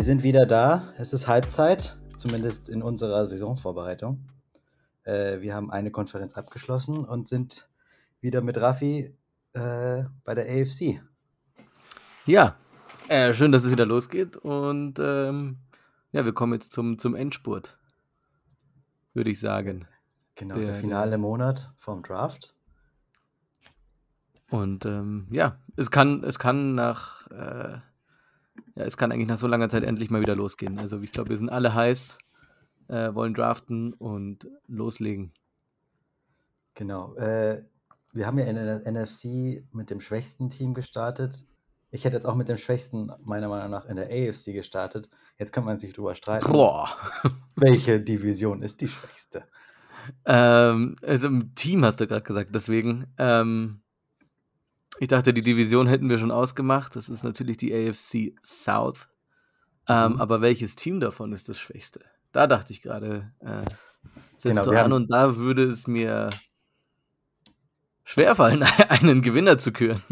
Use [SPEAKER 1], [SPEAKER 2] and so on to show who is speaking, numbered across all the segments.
[SPEAKER 1] Wir sind wieder da. Es ist Halbzeit, zumindest in unserer Saisonvorbereitung. Äh, wir haben eine Konferenz abgeschlossen und sind wieder mit Raffi äh, bei der AFC.
[SPEAKER 2] Ja, äh, schön, dass es wieder losgeht. Und ähm, ja, wir kommen jetzt zum, zum Endspurt, würde ich sagen.
[SPEAKER 1] Genau, der, der finale. Monat vom Draft.
[SPEAKER 2] Und ähm, ja, es kann, es kann nach, äh, ja, es kann eigentlich nach so langer Zeit endlich mal wieder losgehen. Also ich glaube, wir sind alle heiß, äh, wollen draften und loslegen.
[SPEAKER 1] Genau. Äh, wir haben ja in der NFC mit dem schwächsten Team gestartet. Ich hätte jetzt auch mit dem schwächsten, meiner Meinung nach, in der AFC gestartet. Jetzt kann man sich drüber streiten.
[SPEAKER 2] Boah.
[SPEAKER 1] Welche Division ist die schwächste?
[SPEAKER 2] Ähm, also im Team hast du gerade gesagt, deswegen. Ähm, ich dachte, die Division hätten wir schon ausgemacht. Das ist natürlich die AFC South. Ähm, mhm. Aber welches Team davon ist das schwächste? Da dachte ich gerade, äh, genau, du an und da würde es mir schwerfallen, einen Gewinner zu küren.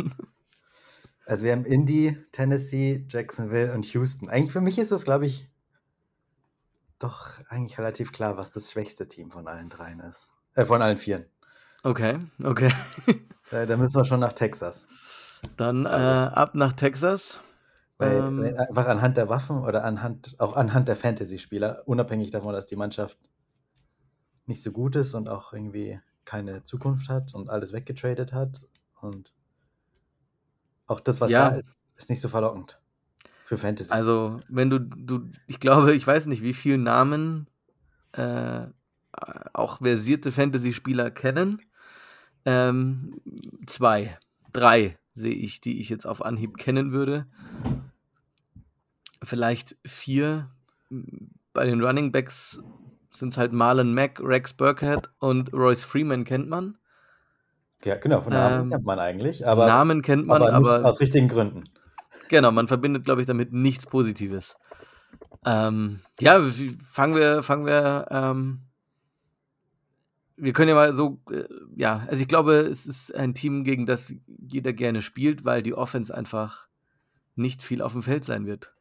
[SPEAKER 1] Also wir haben Indy, Tennessee, Jacksonville und Houston. Eigentlich für mich ist das, glaube ich, doch eigentlich relativ klar, was das schwächste Team von allen dreien ist. Äh, von allen vieren.
[SPEAKER 2] Okay, okay.
[SPEAKER 1] da, da, müssen wir schon nach Texas.
[SPEAKER 2] Dann äh, ab nach Texas.
[SPEAKER 1] Weil, ähm, einfach anhand der Waffen oder anhand, auch anhand der Fantasy-Spieler, unabhängig davon, dass die Mannschaft nicht so gut ist und auch irgendwie keine Zukunft hat und alles weggetradet hat. Und auch das, was ja. da ist, ist nicht so verlockend für Fantasy.
[SPEAKER 2] Also, wenn du, du, ich glaube, ich weiß nicht, wie viele Namen äh, auch versierte Fantasy-Spieler kennen. Ähm, zwei, drei sehe ich, die ich jetzt auf Anhieb kennen würde vielleicht vier. Bei den Running Backs sind es halt Marlon Mack, Rex Burkhead und Royce Freeman kennt man.
[SPEAKER 1] Ja, genau, von Namen ähm, kennt man eigentlich. Aber,
[SPEAKER 2] Namen kennt man, aber, aber
[SPEAKER 1] aus richtigen Gründen.
[SPEAKER 2] Genau, man verbindet, glaube ich, damit nichts Positives. Ähm, ja, fangen wir, fangen wir, ähm, wir können ja mal so, äh, ja, also ich glaube, es ist ein Team, gegen das jeder gerne spielt, weil die Offense einfach nicht viel auf dem Feld sein wird.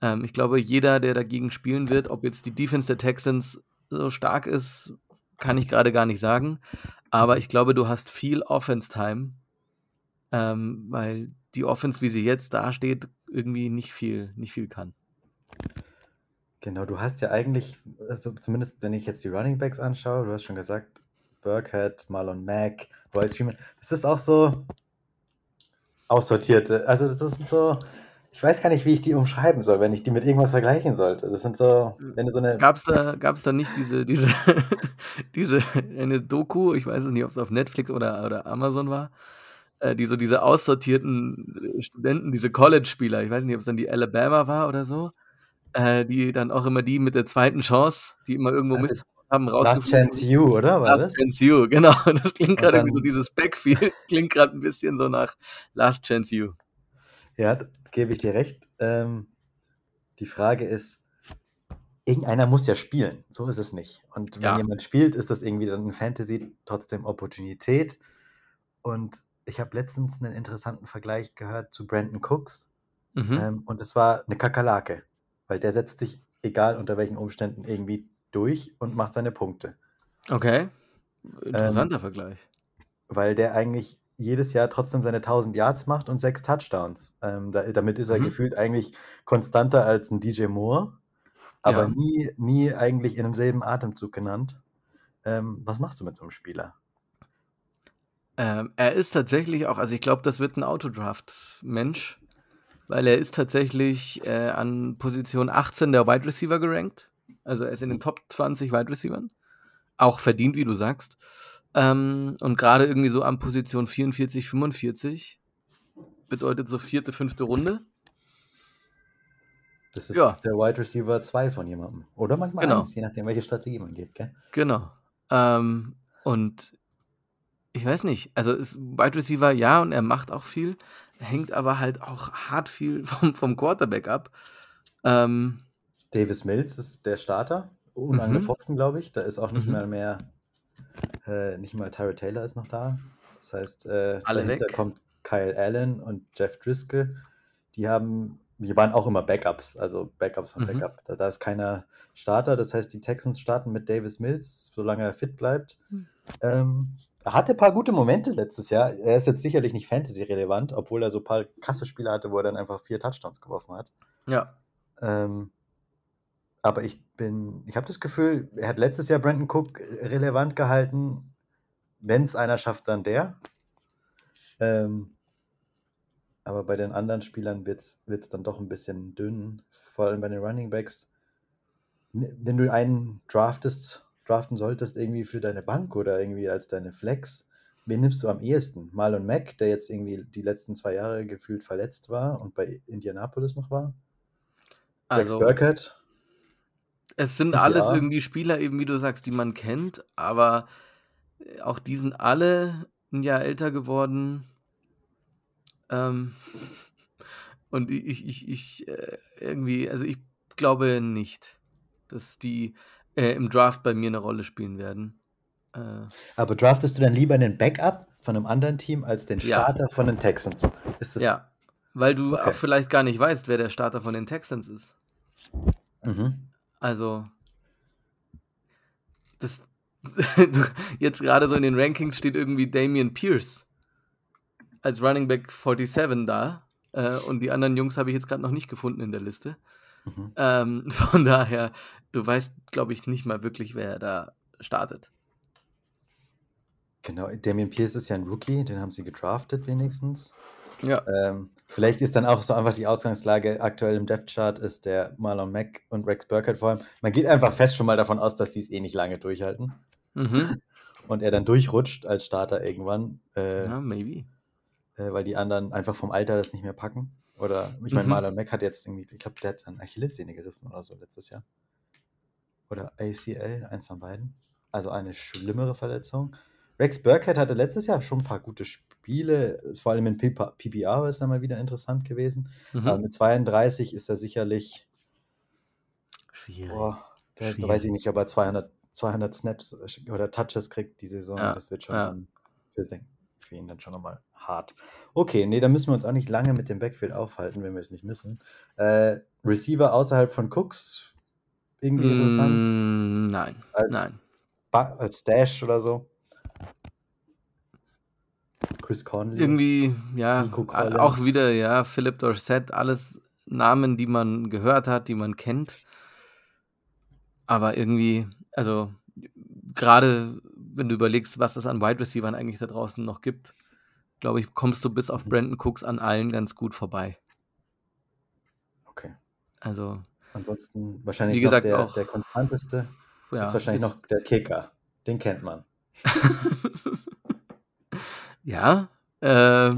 [SPEAKER 2] Ähm, ich glaube, jeder, der dagegen spielen wird, ob jetzt die Defense der Texans so stark ist, kann ich gerade gar nicht sagen. Aber ich glaube, du hast viel Offense-Time, ähm, weil die Offense, wie sie jetzt dasteht, irgendwie nicht viel, nicht viel kann.
[SPEAKER 1] Genau, du hast ja eigentlich, also zumindest wenn ich jetzt die Running Backs anschaue, du hast schon gesagt, Burkhead, Marlon Mack, Royce Freeman, das ist auch so aussortierte. Also das sind so, ich weiß gar nicht, wie ich die umschreiben soll, wenn ich die mit irgendwas vergleichen sollte. Das sind so, wenn du so eine.
[SPEAKER 2] Gab's da, da nicht diese, diese, diese, eine Doku, ich weiß es nicht, ob es auf Netflix oder, oder Amazon war, äh, die so diese aussortierten Studenten, diese College-Spieler, ich weiß nicht, ob es dann die Alabama war oder so, äh, die dann auch immer die mit der zweiten Chance, die immer irgendwo
[SPEAKER 1] ja, Mist haben Last Chance You, oder?
[SPEAKER 2] War Last das? Chance You, genau. Das klingt gerade wie so dieses Backfield, klingt gerade ein bisschen so nach Last Chance You.
[SPEAKER 1] Ja, gebe ich dir recht. Ähm, die Frage ist, irgendeiner muss ja spielen. So ist es nicht. Und wenn ja. jemand spielt, ist das irgendwie dann in Fantasy trotzdem Opportunität. Und ich habe letztens einen interessanten Vergleich gehört zu Brandon Cooks. Mhm. Ähm, und es war eine Kakerlake, weil der setzt sich, egal unter welchen Umständen, irgendwie durch und macht seine Punkte.
[SPEAKER 2] Okay. Interessanter ähm, Vergleich.
[SPEAKER 1] Weil der eigentlich jedes Jahr trotzdem seine 1000 Yards macht und sechs Touchdowns. Ähm, da, damit ist er mhm. gefühlt eigentlich konstanter als ein DJ Moore, aber ja. nie, nie eigentlich in demselben Atemzug genannt. Ähm, was machst du mit so einem Spieler?
[SPEAKER 2] Ähm, er ist tatsächlich auch, also ich glaube, das wird ein Autodraft-Mensch, weil er ist tatsächlich äh, an Position 18 der Wide Receiver gerankt. Also er ist in den Top 20 Wide Receivern. Auch verdient, wie du sagst. Ähm, und gerade irgendwie so an Position 44, 45 bedeutet so vierte, fünfte Runde.
[SPEAKER 1] Das ist ja. der Wide Receiver 2 von jemandem. Oder manchmal genau. eins, je nachdem, welche Strategie man geht, gell?
[SPEAKER 2] Genau. Ähm, und ich weiß nicht, also ist Wide Receiver ja und er macht auch viel, hängt aber halt auch hart viel vom, vom Quarterback ab. Ähm,
[SPEAKER 1] Davis Mills ist der Starter, unangefochten, mhm. glaube ich. Da ist auch nicht mhm. mal mehr äh, nicht mal Tyra Taylor ist noch da. Das heißt, äh,
[SPEAKER 2] Alle
[SPEAKER 1] dahinter
[SPEAKER 2] weg.
[SPEAKER 1] kommt Kyle Allen und Jeff Driscoll. Die haben wir waren auch immer Backups, also Backups von mhm. Backup. Da, da, ist keiner Starter, das heißt, die Texans starten mit Davis Mills, solange er fit bleibt. Mhm. Ähm, hatte ein paar gute Momente letztes Jahr. Er ist jetzt sicherlich nicht Fantasy-relevant, obwohl er so ein paar krasse Spiele hatte, wo er dann einfach vier Touchdowns geworfen hat.
[SPEAKER 2] Ja.
[SPEAKER 1] Ähm, aber ich bin, ich habe das Gefühl, er hat letztes Jahr Brandon Cook relevant gehalten. Wenn es einer schafft, dann der. Ähm, aber bei den anderen Spielern wird es dann doch ein bisschen dünn, vor allem bei den Running Backs. Wenn du einen draftest, draften solltest, irgendwie für deine Bank oder irgendwie als deine Flex, wen nimmst du am ehesten? Marlon Mack, der jetzt irgendwie die letzten zwei Jahre gefühlt verletzt war und bei Indianapolis noch war?
[SPEAKER 2] Also, Rex Burkett? Es sind alles ja. irgendwie Spieler, eben wie du sagst, die man kennt, aber auch die sind alle ein Jahr älter geworden. Ähm, und ich, ich, ich, äh, irgendwie, also ich glaube nicht, dass die äh, im Draft bei mir eine Rolle spielen werden.
[SPEAKER 1] Äh, Aber draftest du dann lieber einen Backup von einem anderen Team als den Starter ja. von den Texans?
[SPEAKER 2] Ist das ja, weil du okay. auch vielleicht gar nicht weißt, wer der Starter von den Texans ist. Mhm. Also, das, jetzt gerade so in den Rankings steht irgendwie Damian Pierce als Running Back 47 da. Äh, und die anderen Jungs habe ich jetzt gerade noch nicht gefunden in der Liste. Mhm. Ähm, von daher, du weißt, glaube ich, nicht mal wirklich, wer da startet.
[SPEAKER 1] Genau, Damien Pierce ist ja ein Rookie, den haben sie gedraftet wenigstens.
[SPEAKER 2] Ja.
[SPEAKER 1] Ähm, vielleicht ist dann auch so einfach die Ausgangslage aktuell im Depth Chart ist der Marlon Mack und Rex Burkett vor allem. Man geht einfach fest schon mal davon aus, dass die es eh nicht lange durchhalten. Mhm. Und er dann durchrutscht als Starter irgendwann.
[SPEAKER 2] Äh, ja, maybe
[SPEAKER 1] äh, weil die anderen einfach vom Alter das nicht mehr packen. Oder, ich meine, mhm. Marlon Mack hat jetzt irgendwie, ich glaube, der hat seine Achillessehne gerissen oder so letztes Jahr. Oder ACL, eins von beiden. Also eine schlimmere Verletzung. Rex Burkhead hatte letztes Jahr schon ein paar gute Spiele, vor allem in PPR ist er mal wieder interessant gewesen. Mhm. Aber mit 32 ist er sicherlich.
[SPEAKER 2] Schwierig.
[SPEAKER 1] Boah, da, Schwierig. weiß ich nicht, ob er 200, 200 Snaps oder Touches kriegt die Saison. Ja. Das wird schon ja. fürs Denken für ihn dann schon nochmal hart. Okay, nee, da müssen wir uns auch nicht lange mit dem Backfield aufhalten, wenn wir es nicht müssen. Äh, Receiver außerhalb von Cooks, irgendwie mm, interessant?
[SPEAKER 2] Nein,
[SPEAKER 1] als,
[SPEAKER 2] nein.
[SPEAKER 1] Ba als Stash oder so? Chris Conley?
[SPEAKER 2] Irgendwie, ja, auch wieder, ja, Philip Dorset, alles Namen, die man gehört hat, die man kennt. Aber irgendwie, also gerade wenn du überlegst, was es an Wide Receivers eigentlich da draußen noch gibt, glaube ich, kommst du bis auf mhm. Brandon Cooks an allen ganz gut vorbei.
[SPEAKER 1] Okay.
[SPEAKER 2] Also.
[SPEAKER 1] Ansonsten wahrscheinlich wie gesagt, der, auch, der konstanteste ja, ist wahrscheinlich ist, noch der Kicker. Den kennt man.
[SPEAKER 2] ja, äh,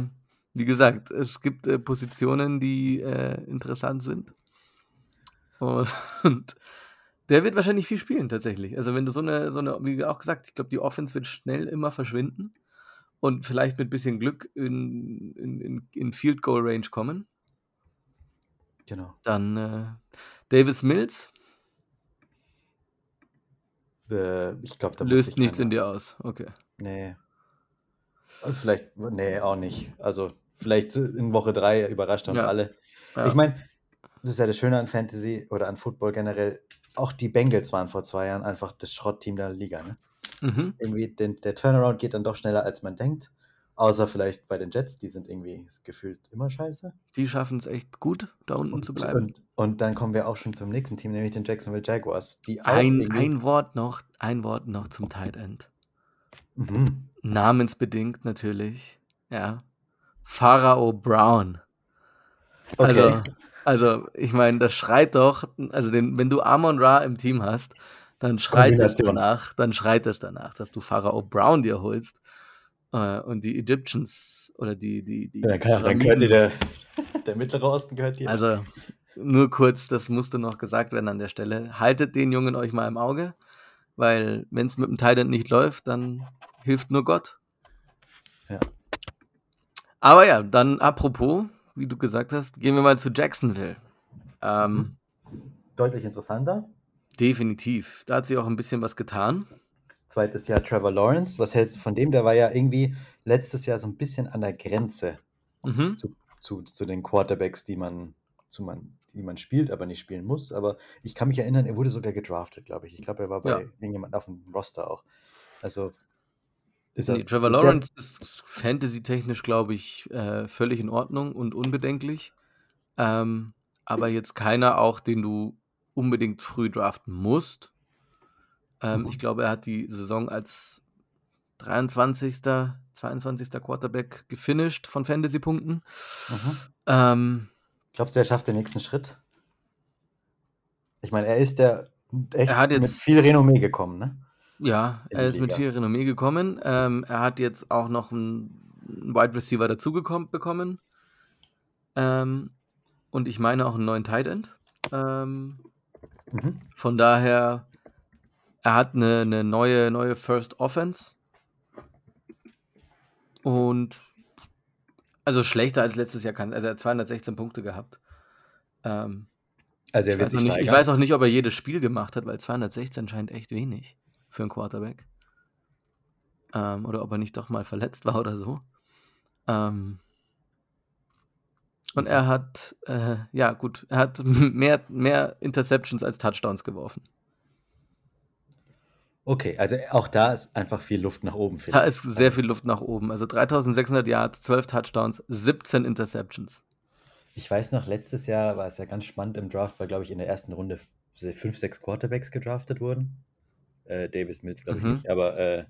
[SPEAKER 2] wie gesagt, es gibt äh, Positionen, die äh, interessant sind. Und der wird wahrscheinlich viel spielen, tatsächlich. Also, wenn du so eine, so eine wie auch gesagt, ich glaube, die Offense wird schnell immer verschwinden und vielleicht mit ein bisschen Glück in, in, in, in Field Goal Range kommen.
[SPEAKER 1] Genau.
[SPEAKER 2] Dann äh, Davis Mills.
[SPEAKER 1] Äh, ich glaube, da
[SPEAKER 2] löst nichts in dir aus. Okay.
[SPEAKER 1] Nee. Vielleicht, nee, auch nicht. Also, vielleicht in Woche 3 überrascht uns ja. alle. Ja. Ich meine, das ist ja das Schöne an Fantasy oder an Football generell auch die Bengals waren vor zwei Jahren einfach das Schrottteam der Liga. Ne? Mhm. Irgendwie den, der Turnaround geht dann doch schneller, als man denkt. Außer vielleicht bei den Jets, die sind irgendwie gefühlt immer scheiße.
[SPEAKER 2] Die schaffen es echt gut, da unten
[SPEAKER 1] und,
[SPEAKER 2] zu bleiben.
[SPEAKER 1] Und, und, dann kommen wir auch schon zum nächsten Team, nämlich den Jacksonville Jaguars.
[SPEAKER 2] Ein, ein Wort noch, ein Wort noch zum Tight End. Mhm. Namensbedingt natürlich. Ja. Pharao Brown. Okay. Also, also, ich meine, das schreit doch, also den, wenn du Amon Ra im Team hast, dann schreit es danach, dann schreit es danach, dass du Pharao Brown dir holst äh, und die Egyptians oder die, die, die
[SPEAKER 1] ja, klar, dann gehört dir der, der Mittlere Osten gehört dir.
[SPEAKER 2] Also, nur kurz, das musste noch gesagt werden an der Stelle. Haltet den Jungen euch mal im Auge, weil wenn es mit dem Titan nicht läuft, dann hilft nur Gott.
[SPEAKER 1] Ja.
[SPEAKER 2] Aber ja, dann apropos, wie du gesagt hast, gehen wir mal zu Jacksonville. Ähm,
[SPEAKER 1] Deutlich interessanter.
[SPEAKER 2] Definitiv. Da hat sich auch ein bisschen was getan.
[SPEAKER 1] Zweites Jahr Trevor Lawrence. Was hältst du von dem? Der war ja irgendwie letztes Jahr so ein bisschen an der Grenze mhm. zu, zu, zu den Quarterbacks, die man zu man, die man spielt, aber nicht spielen muss. Aber ich kann mich erinnern, er wurde sogar gedraftet, glaube ich. Ich glaube, er war bei
[SPEAKER 2] Ja.
[SPEAKER 1] irgendjemandem auf dem Roster auch. Also ist
[SPEAKER 2] Nee, Trevor
[SPEAKER 1] ist der,
[SPEAKER 2] Lawrence ist fantasy-technisch, glaube ich, äh, völlig in Ordnung und unbedenklich. Ähm, aber jetzt keiner auch, den du unbedingt früh draften musst. Ähm, ich
[SPEAKER 1] Mhm.
[SPEAKER 2] glaube, er hat die Saison als 23., 22. Quarterback gefinisht von Fantasy-Punkten.
[SPEAKER 1] Mhm.
[SPEAKER 2] Ähm,
[SPEAKER 1] Glaubst du, er schafft den nächsten Schritt? Ich meine, er ist ja echt
[SPEAKER 2] er hat
[SPEAKER 1] mit
[SPEAKER 2] jetzt
[SPEAKER 1] viel Renommee gekommen, ne?
[SPEAKER 2] Ja, er ist mit viel Renommee gekommen. Ähm, er hat jetzt auch noch einen Wide Receiver dazugekommen bekommen. Ähm, und ich meine auch einen neuen Tight End. Ähm,
[SPEAKER 1] Mhm.
[SPEAKER 2] von daher, er hat eine, eine neue, neue First Offense. Und also schlechter als letztes Jahr kann. Also er hat 216 Punkte gehabt. Ähm,
[SPEAKER 1] Also er
[SPEAKER 2] ich,
[SPEAKER 1] wird sich
[SPEAKER 2] nicht, ich weiß auch nicht, ob er jedes Spiel gemacht hat, weil 216 scheint echt wenig für einen Quarterback. Ähm, oder ob er nicht doch mal verletzt war oder so. Ähm, und er hat, äh, ja gut, er hat mehr, mehr Interceptions als Touchdowns geworfen.
[SPEAKER 1] Okay, also auch da ist einfach viel Luft nach oben
[SPEAKER 2] Da
[SPEAKER 1] vielleicht.
[SPEAKER 2] ist
[SPEAKER 1] sagen
[SPEAKER 2] sehr viel. Luft nach oben. Also 3600 Yards, 12 Touchdowns, 17 Interceptions.
[SPEAKER 1] Ich weiß noch, letztes Jahr war es ja ganz spannend im Draft, weil, glaube ich, in der ersten Runde fünf, sechs Quarterbacks gedraftet wurden. Äh, Davis Mills, glaube ich,
[SPEAKER 2] Mhm.
[SPEAKER 1] nicht, aber äh,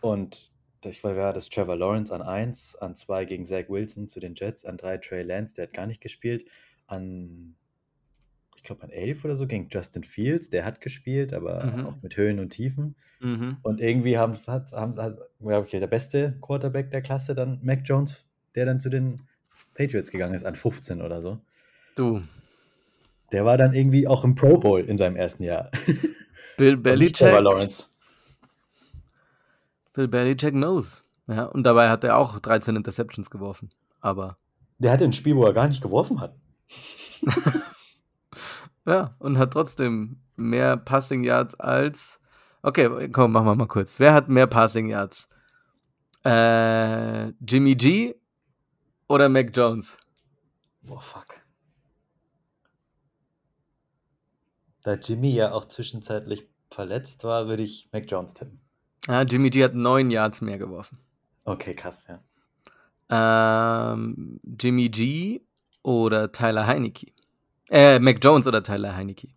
[SPEAKER 1] und ich war ja das Trevor Lawrence an 1, an 2 gegen Zach Wilson zu den Jets, an 3 Trey Lance, der hat gar nicht gespielt, an ich glaube an 11 oder so gegen Justin Fields, der hat gespielt, aber
[SPEAKER 2] Mhm.
[SPEAKER 1] auch mit Höhen und Tiefen.
[SPEAKER 2] Mhm.
[SPEAKER 1] Und irgendwie haben's, hat, haben, hat, okay, der beste Quarterback der Klasse dann Mac Jones, der dann zu den Patriots gegangen ist, an 15 oder so.
[SPEAKER 2] Du,
[SPEAKER 1] Der war dann irgendwie auch im Pro Bowl in seinem ersten Jahr.
[SPEAKER 2] Bill Belichick. Bill Belichick knows. Ja, und dabei hat er auch 13 Interceptions geworfen. Aber
[SPEAKER 1] Der hatte ein Spiel, wo er gar nicht geworfen hat.
[SPEAKER 2] ja, und hat trotzdem mehr Passing Yards als. Okay, komm, machen wir mal kurz. Wer hat mehr Passing Yards? Äh, Jimmy G oder Mac Jones?
[SPEAKER 1] Boah, fuck. Da Jimmy ja auch zwischenzeitlich verletzt war, würde ich Mac Jones tippen.
[SPEAKER 2] Ja, Jimmy G hat 9 Yards mehr geworfen.
[SPEAKER 1] Okay, krass, ja.
[SPEAKER 2] Ähm, Jimmy G oder Tyler Heinecke? Äh, Mac Jones oder Tyler Heinecke?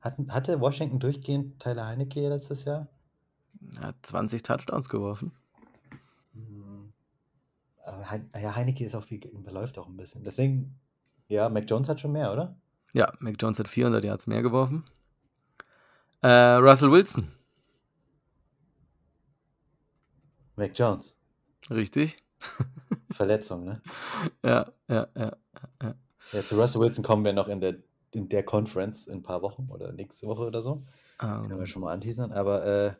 [SPEAKER 1] Hat, hatte Washington durchgehend Tyler Heinecke letztes Jahr?
[SPEAKER 2] Er hat 20 Touchdowns geworfen.
[SPEAKER 1] Hm. Aber Hein- ja, Heinecke ist auch viel, überläuft auch ein bisschen. Deswegen, ja, Mac Jones hat schon mehr, oder?
[SPEAKER 2] Ja, Mac Jones hat 400 Yards mehr geworfen. Äh, Russell Wilson,
[SPEAKER 1] Mac Jones.
[SPEAKER 2] richtig?
[SPEAKER 1] Verletzung, ne?
[SPEAKER 2] Ja, ja, ja.
[SPEAKER 1] Ja, zu Russell Wilson kommen wir noch in der, in der Conference in ein paar Wochen oder nächste Woche oder so. Können wir
[SPEAKER 2] Ähm,
[SPEAKER 1] schon mal anteasern. Aber äh,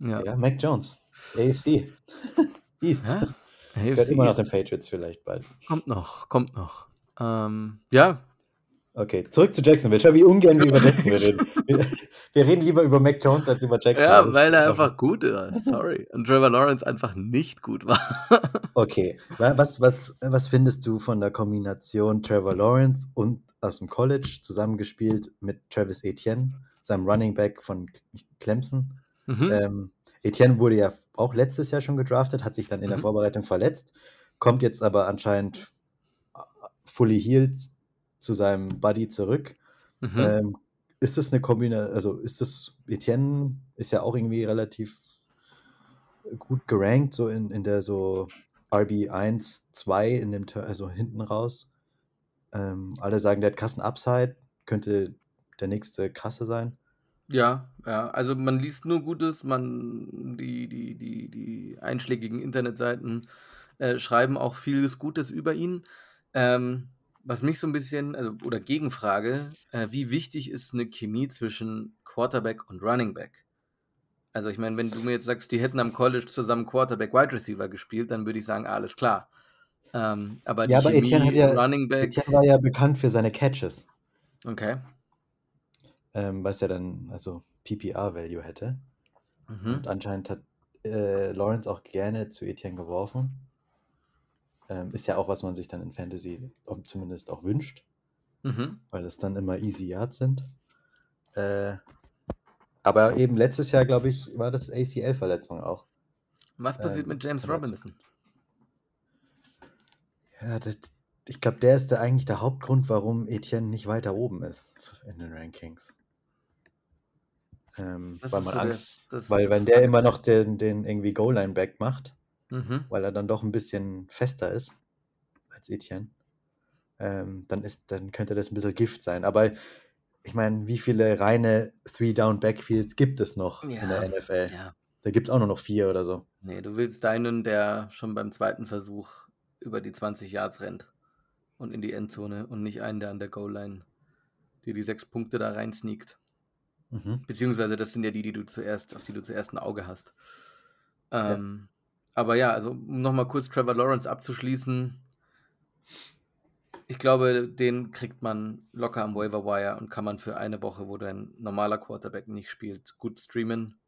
[SPEAKER 2] ja.
[SPEAKER 1] ja, Mac Jones. AFC. East.
[SPEAKER 2] ja. AFC
[SPEAKER 1] immer noch den. Patriots vielleicht bald.
[SPEAKER 2] Kommt noch, kommt noch. Ähm, ja,
[SPEAKER 1] Okay, zurück zu Jacksonville. Schau, wie ungern wir über Jacksonville reden. Wir, wir reden lieber über Mac Jones als über Jacksonville.
[SPEAKER 2] ja, weil er einfach gut war. Sorry. Und Trevor Lawrence einfach nicht gut war.
[SPEAKER 1] Okay, wa- was, was, was findest du von der Kombination Trevor Lawrence und aus dem College zusammengespielt mit Travis Etienne, seinem Running Back von Clemson?
[SPEAKER 2] mhm.
[SPEAKER 1] Ähm, Etienne wurde ja auch letztes Jahr schon gedraftet, hat sich dann in der
[SPEAKER 2] Mhm.
[SPEAKER 1] Vorbereitung verletzt, kommt jetzt aber anscheinend äh, fully healed zu seinem Buddy zurück.
[SPEAKER 2] Mhm.
[SPEAKER 1] Ähm, ist das eine Kombination, also ist das, Etienne ist ja auch irgendwie relativ gut gerankt, so in, in der so RB1, 2 in dem, also hinten raus. Ähm, alle sagen, der hat krassen Upside, könnte der nächste krasse sein.
[SPEAKER 2] Ja, ja, also man liest nur Gutes, man, die, die, die, die einschlägigen Internetseiten äh, schreiben auch vieles Gutes über ihn. Ähm, was mich so ein bisschen, also, oder Gegenfrage, äh, wie wichtig ist eine Chemie zwischen Quarterback und Running Back? Also ich meine, wenn du mir jetzt sagst, die hätten am College zusammen Quarterback Wide Receiver gespielt, dann würde ich sagen, alles klar. Ähm, aber die
[SPEAKER 1] Ja, aber Etienne
[SPEAKER 2] Chemie
[SPEAKER 1] hat ja,
[SPEAKER 2] Running Back,
[SPEAKER 1] Etienne war ja bekannt für seine Catches,
[SPEAKER 2] okay.
[SPEAKER 1] Ähm, was ja dann also PPR-Value hätte.
[SPEAKER 2] Mhm.
[SPEAKER 1] Und anscheinend hat äh, Lawrence auch gerne zu Etienne geworfen. Ähm, ist ja auch, was man sich dann in Fantasy zumindest auch wünscht. Mhm. Weil es dann immer Easy Yards sind. Äh, aber eben letztes Jahr, glaube ich, war das ACL-Verletzung auch.
[SPEAKER 2] Was passiert ähm, mit James Robinson?
[SPEAKER 1] Ja, das, ich glaube, der ist der, eigentlich der Hauptgrund, warum Etienne nicht weiter oben ist in den Rankings. Ähm, weil man so Angst, der, weil wenn der immer noch den, den irgendwie Goal-Line-Back macht, mhm. weil er dann doch ein bisschen fester ist als Etienne, ähm, dann, ist, dann könnte das ein bisschen Gift sein. Aber ich meine, wie viele reine Three-Down-Backfields gibt es noch ja, in der NFL? Ja. Da gibt es auch nur noch vier oder so.
[SPEAKER 2] Nee, du willst deinen, der schon beim zweiten Versuch über die 20 Yards rennt und in die Endzone und nicht einen, der an der Goal-Line dir die sechs Punkte da rein sneakt. Mhm. Beziehungsweise das sind ja die, die du zuerst, auf die du zuerst ein Auge hast. Ähm, ja. Aber ja, also um nochmal kurz Trevor Lawrence abzuschließen. Ich glaube, den kriegt man locker am Waiver Wire und kann man für eine Woche, wo dein normaler Quarterback nicht spielt, gut streamen.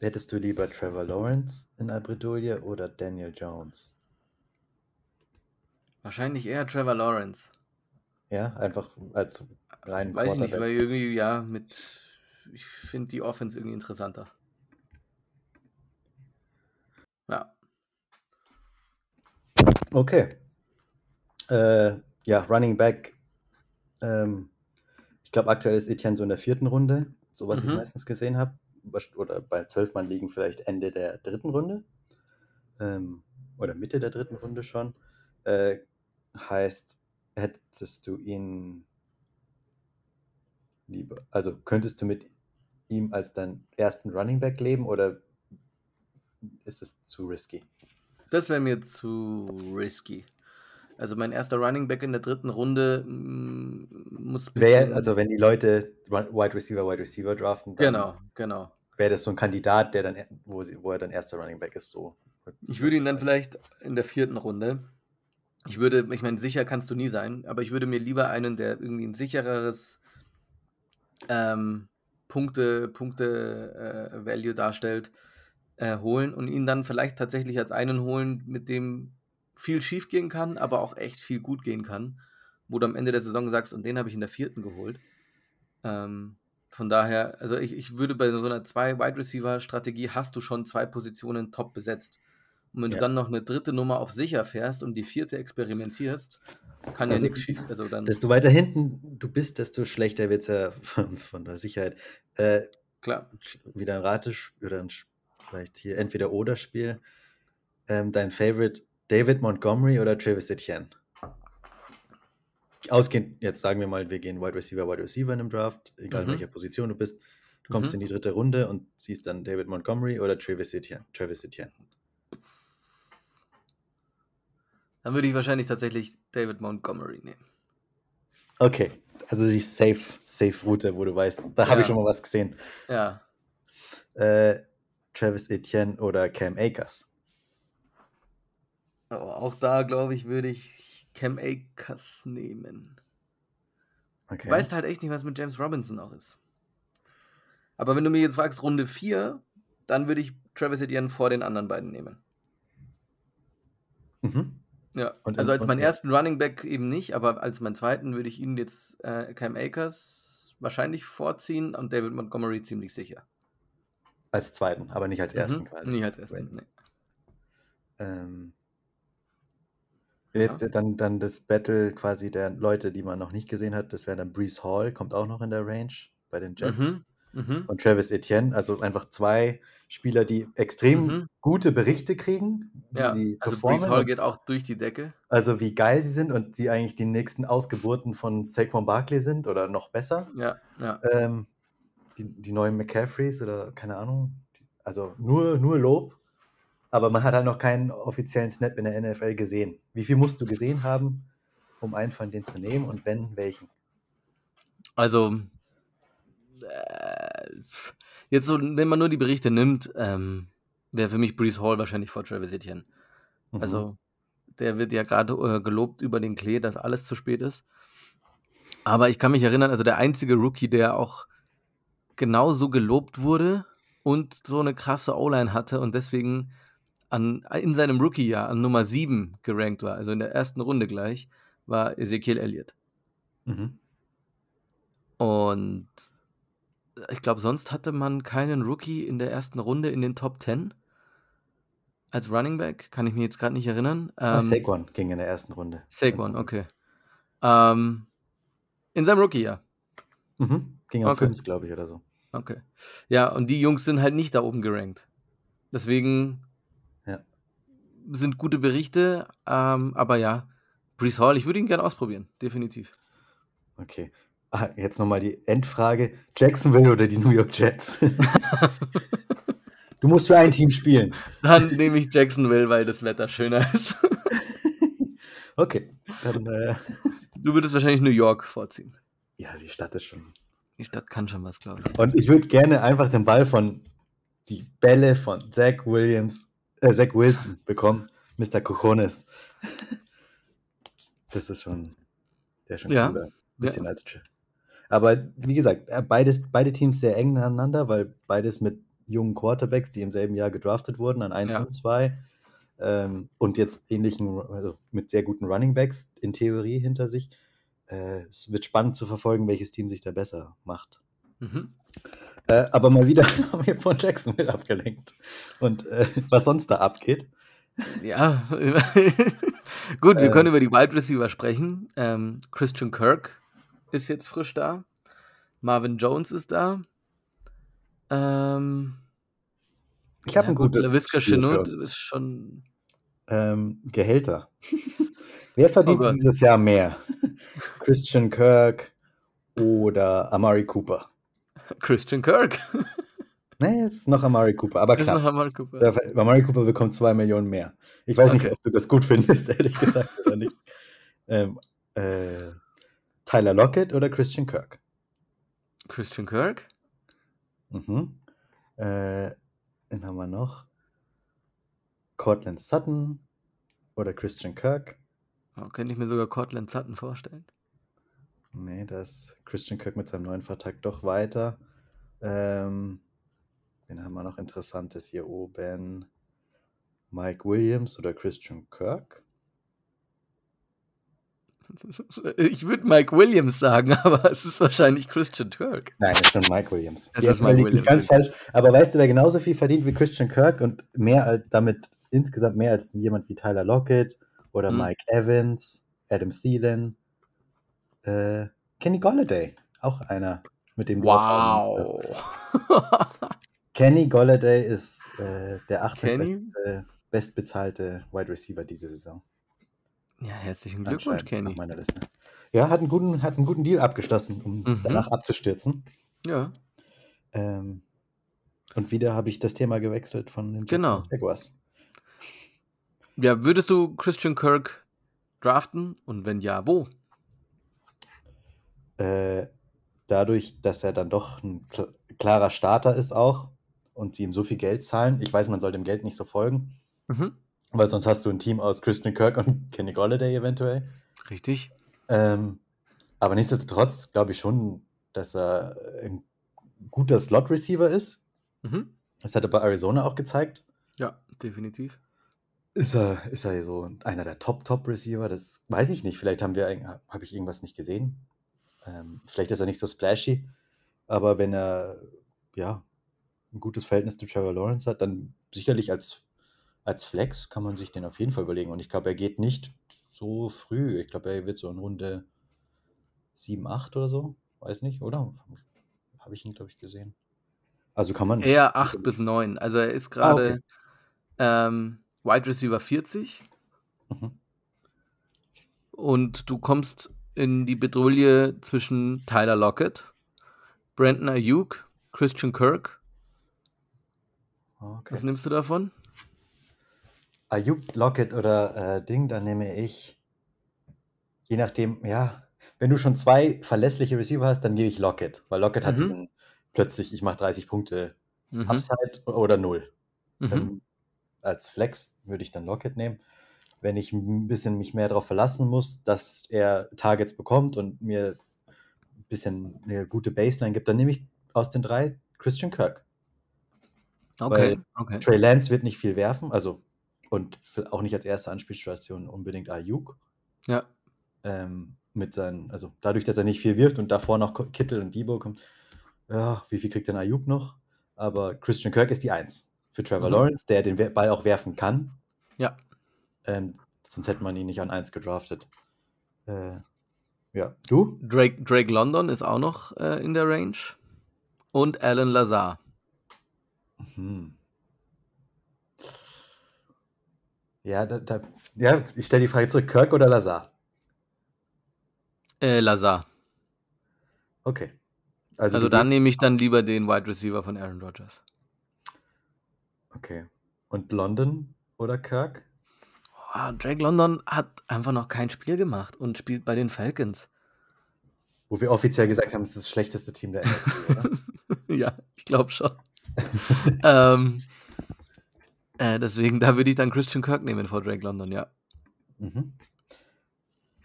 [SPEAKER 1] Hättest du lieber Trevor Lawrence in Albridolie oder Daniel Jones?
[SPEAKER 2] Wahrscheinlich eher Trevor Lawrence.
[SPEAKER 1] Ja, einfach als
[SPEAKER 2] rein Weiß ich nicht, weil irgendwie, ja, mit. Ich finde die Offense irgendwie interessanter. Ja.
[SPEAKER 1] Okay. Äh, ja, Running Back. Ähm, ich glaube, aktuell ist Etienne so in der vierten Runde, so was mhm. ich meistens gesehen habe. Oder bei zwölf Mann liegen vielleicht Ende der dritten Runde. Ähm, oder Mitte der dritten Runde schon. Äh, heißt, hättest du ihn lieber, also könntest du mit ihm als deinen ersten Running Back leben oder ist es zu risky?
[SPEAKER 2] Das wäre mir zu risky. Also mein erster Running Back in der dritten Runde mm, muss.
[SPEAKER 1] Wär, also wenn die Leute Wide Receiver, Wide Receiver draften,
[SPEAKER 2] dann genau, genau.
[SPEAKER 1] wäre das so ein Kandidat, der dann, wo, sie, wo er dann erster Running Back ist, so.
[SPEAKER 2] Ich würde ihn dann vielleicht in der vierten Runde. Ich würde, ich meine, sicher kannst du nie sein, aber ich würde mir lieber einen, der irgendwie ein sichereres ähm, Punkte, Punkte äh, Value darstellt, äh, holen und ihn dann vielleicht tatsächlich als einen holen, mit dem viel schief gehen kann, aber auch echt viel gut gehen kann, wo du am Ende der Saison sagst, und den habe ich in der vierten geholt. Ähm, von daher, also ich, ich würde bei so einer zwei Wide Receiver Strategie hast du schon zwei Positionen top besetzt. Und wenn ja. du dann noch eine dritte Nummer auf sicher fährst und die vierte experimentierst, kann also, ja nichts schief. Also dann
[SPEAKER 1] desto weiter hinten du bist, desto schlechter wird es ja von, von, der Sicherheit. Äh,
[SPEAKER 2] Klar.
[SPEAKER 1] Wieder ein Ratespiel oder ein, vielleicht hier entweder oder Spiel. Ähm, dein Favorite David Montgomery oder Travis Etienne? Ausgehend, jetzt sagen wir mal, wir gehen Wide Receiver, Wide Receiver in einem Draft, egal mhm. in welcher Position du bist. Du kommst mhm. in die dritte Runde und siehst dann David Montgomery oder Travis Etienne. Travis Etienne.
[SPEAKER 2] Dann würde ich wahrscheinlich tatsächlich David Montgomery nehmen.
[SPEAKER 1] Okay, also die safe, safe Route, wo du weißt, da ja. habe ich schon mal was gesehen.
[SPEAKER 2] Ja.
[SPEAKER 1] Äh, Travis Etienne oder Cam Akers?
[SPEAKER 2] Oh, auch da, glaube ich, würde ich Cam Akers nehmen. Okay. Weißt halt echt nicht, was mit James Robinson auch ist. Aber wenn du mir jetzt fragst, Runde 4, dann würde ich Travis Etienne vor den anderen beiden nehmen. Mhm. Ja, und, also als meinen ersten Running Back eben nicht, aber als meinen zweiten würde ich ihn jetzt äh, Cam Akers wahrscheinlich vorziehen und David Montgomery ziemlich sicher.
[SPEAKER 1] Als zweiten, aber nicht als mhm. ersten
[SPEAKER 2] mhm. quasi. Nicht als ersten, nee.
[SPEAKER 1] Ähm, jetzt, ja. dann, dann das Battle quasi der Leute, die man noch nicht gesehen hat, das wäre dann Brees Hall, kommt auch noch in der Range bei den Jets. Mhm. Mhm. Und Travis Etienne, also einfach zwei Spieler, die extrem mhm. gute Berichte kriegen,
[SPEAKER 2] wie ja, sie also performen. Brees Hall geht auch durch die Decke.
[SPEAKER 1] Also wie geil sie sind und sie eigentlich die nächsten Ausgeburten von Saquon Barkley sind oder noch besser.
[SPEAKER 2] Ja, ja.
[SPEAKER 1] Ähm, die, die neuen McCaffreys oder keine Ahnung. Also nur, nur Lob. Aber man hat halt noch keinen offiziellen Snap in der NFL gesehen. Wie viel musst du gesehen haben, um einen von denen zu nehmen und wenn, welchen?
[SPEAKER 2] Also äh, jetzt so, wenn man nur die Berichte nimmt, ähm, wäre für mich Brees Hall wahrscheinlich vor Travis Etienne. Mhm. Also, der wird ja gerade äh, gelobt über den Klee, dass alles zu spät ist. Aber ich kann mich erinnern, also der einzige Rookie, der auch genauso gelobt wurde und so eine krasse O-Line hatte und deswegen an, in seinem Rookie-Jahr an Nummer 7 gerankt war, also in der ersten Runde gleich, war Ezekiel Elliott. Mhm. Und ich glaube, sonst hatte man keinen Rookie in der ersten Runde in den Top 10 als Running Back. Kann ich mich jetzt gerade nicht erinnern.
[SPEAKER 1] Ah, ähm, Saquon ging in der ersten Runde.
[SPEAKER 2] Saquon, okay. Ähm, in seinem Rookie-Jahr.
[SPEAKER 1] Mhm. Ging auf okay. 5, glaube ich, oder so.
[SPEAKER 2] Okay. Ja, und die Jungs sind halt nicht da oben gerankt. Deswegen ja. sind gute Berichte, ähm, aber ja, Brees Hall, ich würde ihn gerne ausprobieren, definitiv.
[SPEAKER 1] Okay. Ah, jetzt nochmal die Endfrage: Jacksonville oder die New York Jets? du musst für ein Team spielen.
[SPEAKER 2] Dann nehme ich Jacksonville, weil das Wetter schöner ist.
[SPEAKER 1] okay. Dann, äh...
[SPEAKER 2] Du würdest wahrscheinlich New York vorziehen.
[SPEAKER 1] Ja, die Stadt ist schon.
[SPEAKER 2] Die Stadt kann schon was, glaube ich.
[SPEAKER 1] Und ich würde gerne einfach den Ball von die Bälle von Zach Williams, äh, Zach Wilson bekommen. Mr. Cojones. Das ist schon, der ist schon
[SPEAKER 2] ja.
[SPEAKER 1] cooler. Bisschen ja. als Aber wie gesagt, äh, beides, beide Teams sehr eng aneinander, weil beides mit jungen Quarterbacks, die im selben Jahr gedraftet wurden, an 1 ja. und 2. Ähm, und jetzt ähnlichen, also mit sehr guten Running Backs in Theorie hinter sich. Äh, es wird spannend zu verfolgen, welches Team sich da besser macht. Mhm. Äh, aber mal wieder haben wir von Jacksonville abgelenkt. Und äh, was sonst da abgeht.
[SPEAKER 2] Ja, gut, wir können äh. über die Wide Receiver sprechen. Ähm, Christian Kirk ist jetzt frisch da. Marvin Jones ist da. Ähm,
[SPEAKER 1] ich habe ja, ein gut, gutes
[SPEAKER 2] LaVisca Chenault ist schon.
[SPEAKER 1] Ähm, Gehälter. Wer verdient oh dieses Jahr mehr? Christian Kirk oder Amari Cooper?
[SPEAKER 2] Christian Kirk.
[SPEAKER 1] Nee, es ist noch Amari Cooper, aber klar. Ist noch Amari Cooper. Der, Amari Cooper bekommt zwei Millionen mehr. Ich weiß okay. nicht, ob du das gut findest, ehrlich gesagt, oder nicht. Ähm, äh, Tyler Lockett oder Christian Kirk?
[SPEAKER 2] Christian Kirk?
[SPEAKER 1] Mhm. Äh, wen haben wir noch? Cortland Sutton oder Christian Kirk?
[SPEAKER 2] Oh, könnte ich mir sogar Cortland Sutton vorstellen.
[SPEAKER 1] Nee, da ist Christian Kirk mit seinem neuen Vertrag doch weiter. Ähm, wen haben wir noch Interessantes hier oben? Mike Williams oder Christian Kirk?
[SPEAKER 2] Ich würde Mike Williams sagen, aber es ist wahrscheinlich Christian Kirk.
[SPEAKER 1] Nein, es ist schon Mike Williams. Das ist Mike Williams. Ganz falsch. Aber weißt du, wer genauso viel verdient wie Christian Kirk und mehr als damit insgesamt mehr als jemand wie Tyler Lockett oder hm. Mike Evans, Adam Thielen, äh, Kenny Golladay, auch einer, mit dem
[SPEAKER 2] Wow.
[SPEAKER 1] Kenny Golladay ist äh, der achte bestbezahlte Wide Receiver diese Saison.
[SPEAKER 2] Ja, herzlichen Glückwunsch, Kenny.
[SPEAKER 1] Auf meiner Liste. Ja, hat einen guten, hat einen guten Deal abgeschlossen, um mhm. danach abzustürzen.
[SPEAKER 2] Ja.
[SPEAKER 1] Ähm, und wieder habe ich das Thema gewechselt von den
[SPEAKER 2] genau.
[SPEAKER 1] Jaguars.
[SPEAKER 2] Ja, würdest du Christian Kirk draften? Und wenn ja, wo?
[SPEAKER 1] Äh, dadurch, dass er dann doch ein klarer Starter ist auch und sie ihm so viel Geld zahlen. Ich weiß, man soll dem Geld nicht so folgen. Mhm. Weil sonst hast du ein Team aus Christian Kirk und Kenny Golladay eventuell.
[SPEAKER 2] Richtig.
[SPEAKER 1] Ähm, aber nichtsdestotrotz glaube ich schon, dass er ein guter Slot-Receiver ist. Mhm. Das hat er bei Arizona auch gezeigt.
[SPEAKER 2] Ja, definitiv.
[SPEAKER 1] Ist er, ist er so einer der Top-Top-Receiver? Das weiß ich nicht. Vielleicht haben wir, habe ich irgendwas nicht gesehen. Ähm, vielleicht ist er nicht so splashy, aber wenn er ja ein gutes Verhältnis zu Trevor Lawrence hat, dann sicherlich als, als Flex kann man sich den auf jeden Fall überlegen. Und ich glaube, er geht nicht so früh. Ich glaube, er wird so in Runde 7, 8 oder so. Weiß nicht, oder? Habe ich ihn, glaube ich, gesehen. Also kann man.
[SPEAKER 2] Eher 8 bis 9. Also er ist gerade ah, okay. ähm, Wide Receiver 40. Mhm. Und du kommst in die Bedrohung zwischen Tyler Lockett, Brandon Ayuk, Christian Kirk. Okay. Was nimmst du davon?
[SPEAKER 1] Ayuk, Lockett oder äh, Ding, dann nehme ich, je nachdem, ja, wenn du schon zwei verlässliche Receiver hast, dann gebe ich Lockett, weil Lockett mhm. hat diesen plötzlich, ich mache 30 Punkte mhm. Upside oder null. Mhm. als Flex würde ich dann Lockett nehmen wenn ich ein bisschen mich mehr darauf verlassen muss, dass er Targets bekommt und mir ein bisschen eine gute Baseline gibt, dann nehme ich aus den drei Christian Kirk.
[SPEAKER 2] Okay, Weil okay.
[SPEAKER 1] Trey Lance wird nicht viel werfen, also und auch nicht als erste Anspielstation unbedingt Ayuk.
[SPEAKER 2] Ja.
[SPEAKER 1] Ähm, mit seinen, also dadurch, dass er nicht viel wirft und davor noch Kittel und Debo kommt, ja, wie viel kriegt denn Ayuk noch? Aber Christian Kirk ist die Eins für Trevor mhm. Lawrence, der den Ball auch werfen kann.
[SPEAKER 2] Ja.
[SPEAKER 1] Ähm, sonst hätte man ihn nicht an Eins gedraftet. Äh, ja, du?
[SPEAKER 2] Drake, Drake London ist auch noch äh, in der Range. Und Alan Lazar.
[SPEAKER 1] Mhm. Ja, da, da, ja, ich stelle die Frage zurück: Kirk oder Lazar?
[SPEAKER 2] Äh, Lazar.
[SPEAKER 1] Okay.
[SPEAKER 2] Also, also dann nehme ich dann lieber den Wide Receiver von Aaron Rodgers.
[SPEAKER 1] Okay. Und London oder Kirk?
[SPEAKER 2] Oh, Drake London hat einfach noch kein Spiel gemacht und spielt bei den Falcons.
[SPEAKER 1] Wo wir offiziell gesagt haben, es ist das schlechteste Team der NFL, oder?
[SPEAKER 2] ja, ich glaube schon. ähm, äh, deswegen, da würde ich dann Christian Kirk nehmen vor Drake London, ja.
[SPEAKER 1] Mhm.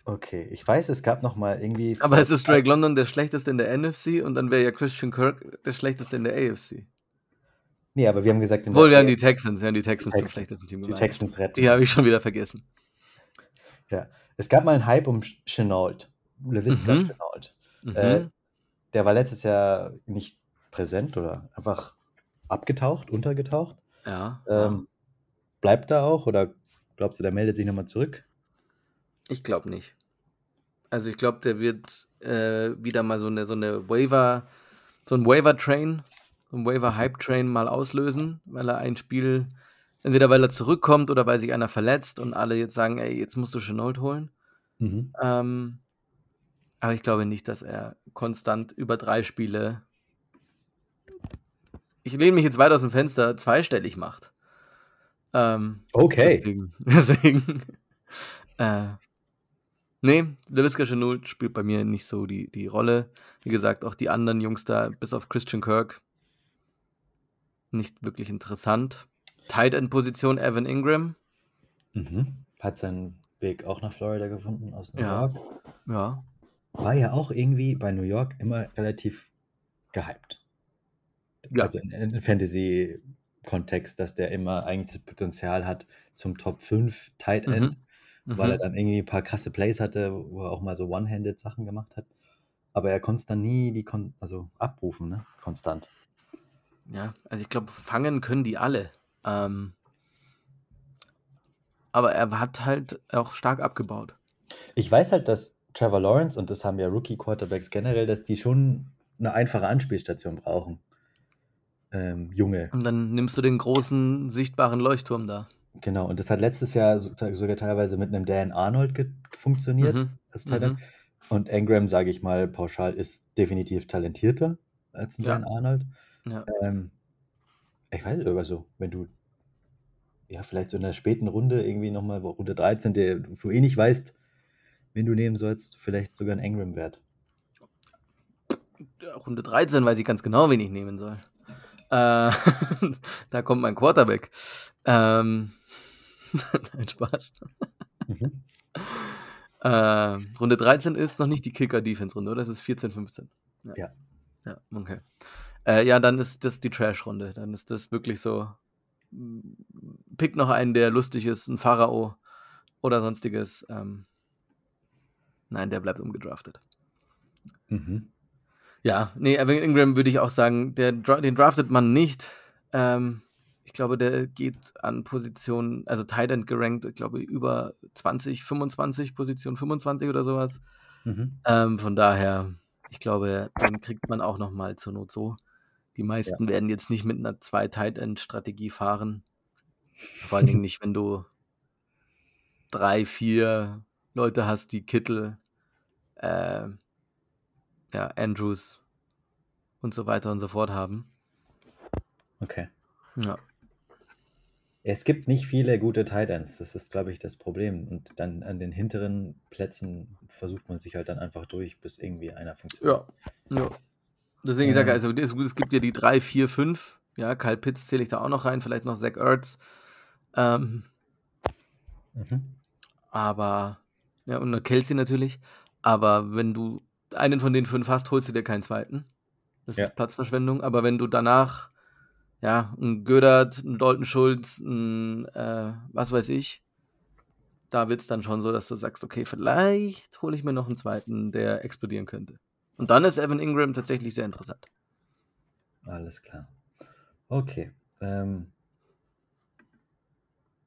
[SPEAKER 1] Okay, ich weiß, es gab noch mal irgendwie.
[SPEAKER 2] Aber es ist Drake London der schlechteste in der NFC und dann wäre ja Christian Kirk der schlechteste in der AFC.
[SPEAKER 1] Nee, aber wir haben gesagt,
[SPEAKER 2] in Wohl, ja, die Texans, ja, die Texans,
[SPEAKER 1] die schlechtesten Team. Die Texans retten.
[SPEAKER 2] Die habe ich schon wieder vergessen.
[SPEAKER 1] Ja, es gab mal einen Hype um Chenault, LeVisca mhm. Chenault. Mhm. Äh, der war letztes Jahr nicht präsent oder einfach abgetaucht, untergetaucht.
[SPEAKER 2] Ja.
[SPEAKER 1] Ähm, bleibt da auch oder glaubst du, der meldet sich nochmal zurück?
[SPEAKER 2] Ich glaube nicht. Also ich glaube, der wird äh, wieder mal so eine, so eine Waiver, so ein Waiver-Train, so ein Waiver-Hype-Train mal auslösen, weil er ein Spiel, entweder weil er zurückkommt oder weil sich einer verletzt und alle jetzt sagen, ey, jetzt musst du Chenault holen. Mhm. Ähm, aber ich glaube nicht, dass er konstant über drei Spiele ich lehne mich jetzt weit aus dem Fenster, zweistellig macht. Ähm,
[SPEAKER 1] okay.
[SPEAKER 2] Deswegen. deswegen äh, nee, LaVisca Chenault spielt bei mir nicht so die, die Rolle. Wie gesagt, auch die anderen Jungs da, bis auf Christian Kirk, nicht wirklich interessant. Tight End Position Evan Ingram.
[SPEAKER 1] Mhm. Hat seinen Weg auch nach Florida gefunden aus New
[SPEAKER 2] ja.
[SPEAKER 1] York.
[SPEAKER 2] Ja.
[SPEAKER 1] War ja auch irgendwie bei New York immer relativ gehypt. Ja. Also in, in Fantasy-Kontext, dass der immer eigentlich das Potenzial hat zum Top 5 Tight mhm. End, mhm. weil er dann irgendwie ein paar krasse Plays hatte, wo er auch mal so One-Handed Sachen gemacht hat. Aber er konnte es dann nie die Kon also abrufen, ne? Konstant.
[SPEAKER 2] Ja, also ich glaube, fangen können die alle. Ähm, aber er hat halt auch stark abgebaut.
[SPEAKER 1] Ich weiß halt, dass Trevor Lawrence, und das haben ja Rookie-Quarterbacks generell, dass die schon eine einfache Anspielstation brauchen ähm, Junge.
[SPEAKER 2] Und dann nimmst du den großen, sichtbaren Leuchtturm da.
[SPEAKER 1] Genau, und das hat letztes Jahr sogar teilweise mit einem Dan Arnold funktioniert, mhm. das. Mhm. Und Engram, sage ich mal, pauschal ist definitiv talentierter als ein ja. Dan Arnold.
[SPEAKER 2] Ja.
[SPEAKER 1] Ähm, ich weiß aber so, wenn du ja vielleicht so in der späten Runde irgendwie nochmal Runde 13, der du eh nicht weißt, wen du nehmen sollst, vielleicht sogar ein Engram wert.
[SPEAKER 2] Runde 13 weiß ich ganz genau, wen ich nehmen soll. Äh, da kommt mein Quarterback. Ähm, Nein, Spaß. Mhm. Äh, Runde 13 ist noch nicht die Kicker-Defense-Runde, oder? Das ist 14, 15.
[SPEAKER 1] Ja. Ja,
[SPEAKER 2] ja okay. Äh, ja, dann ist das die Trash-Runde. Dann ist das wirklich so. Mm, pick noch einen, der lustig ist, ein Pharao oder sonstiges. Ähm, nein, der bleibt umgedraftet.
[SPEAKER 1] Mhm.
[SPEAKER 2] Ja, nee, Evan Ingram würde ich auch sagen, der, den draftet man nicht. Ähm, ich glaube, der geht an Position, also Tight End gerankt, ich glaube, über 20, 25, Position 25 oder sowas. Mhm. Ähm, von daher, ich glaube, dann kriegt man auch nochmal zur Not so. Die meisten ja. werden jetzt nicht mit einer zwei Tight End Strategie fahren. Vor allen Dingen nicht, wenn du drei, vier Leute hast, die Kittel, äh, ja, Andrews und so weiter und so fort haben.
[SPEAKER 1] Okay.
[SPEAKER 2] Ja.
[SPEAKER 1] Es gibt nicht viele gute Tight Ends, das ist, glaube ich, das Problem. Und dann an den hinteren Plätzen versucht man sich halt dann einfach durch, bis irgendwie einer funktioniert.
[SPEAKER 2] Ja, ja. Deswegen ja. sage ich, also es gibt ja die 3, 4, 5. Ja, Kyle Pitts zähle ich da auch noch rein, vielleicht noch Zach Ertz. Ähm, mhm. Aber, ja, und Kelsey natürlich. Aber wenn du einen von den fünf hast, holst du dir keinen zweiten. Das ja. ist Platzverschwendung. Aber wenn du danach ja, ein Gödert, ein Dalton Schulz, ein äh, was weiß ich. Da wird es dann schon so, dass du sagst, okay, vielleicht hole ich mir noch einen zweiten, der explodieren könnte. Und dann ist Evan Ingram tatsächlich sehr interessant.
[SPEAKER 1] Alles klar. Okay. Ähm,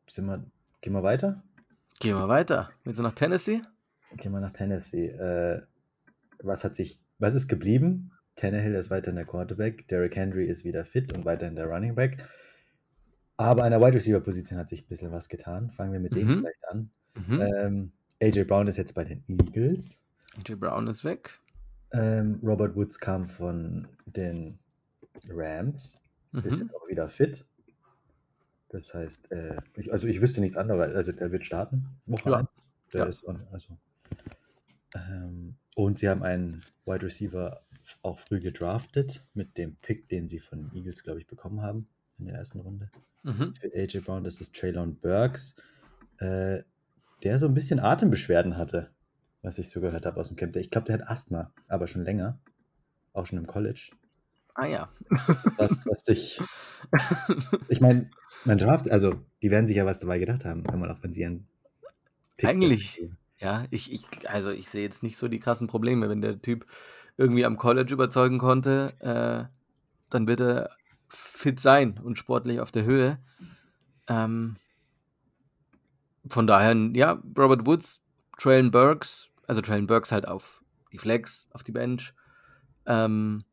[SPEAKER 1] sind wir, gehen wir weiter?
[SPEAKER 2] Gehen wir weiter. Willst du nach Tennessee?
[SPEAKER 1] Gehen wir nach Tennessee. Äh, was hat sich, was ist geblieben? Tannehill ist weiterhin der Quarterback, Derrick Henry ist wieder fit und weiterhin der Running Back. Aber an der Wide Receiver Position hat sich ein bisschen was getan. Fangen wir mit mhm. dem vielleicht an. Mhm. Ähm, AJ Brown ist jetzt bei den Eagles.
[SPEAKER 2] AJ Brown ist weg.
[SPEAKER 1] Ähm, Robert Woods kam von den Rams. Mhm. Ist jetzt auch wieder fit. Das heißt, äh, ich, also ich wüsste nichts anderes. Also der wird starten. Woche ja. 1. Der ja. ist also. Ähm, und sie haben einen Wide Receiver auch früh gedraftet mit dem Pick, den sie von den Eagles, glaube ich, bekommen haben in der ersten Runde. Mhm. Für AJ Brown, das ist Traylon Burks, äh, der so ein bisschen Atembeschwerden hatte, was ich so gehört habe aus dem Camp. Ich glaube, der hat Asthma, aber schon länger. Auch schon im College.
[SPEAKER 2] Ah ja.
[SPEAKER 1] Das ist was, was dich. Ich meine, man Draft, also die werden sich ja was dabei gedacht haben, wenn man auch wenn sie ihren
[SPEAKER 2] Pick Eigentlich, ja, ich, ich, also ich sehe jetzt nicht so die krassen Probleme, wenn der Typ irgendwie am College überzeugen konnte, äh, dann wird er fit sein und sportlich auf der Höhe. Ähm, von daher, ja, Robert Woods, Traylon Burks, also Traylon Burks halt auf die Flex, auf die Bench. Ähm,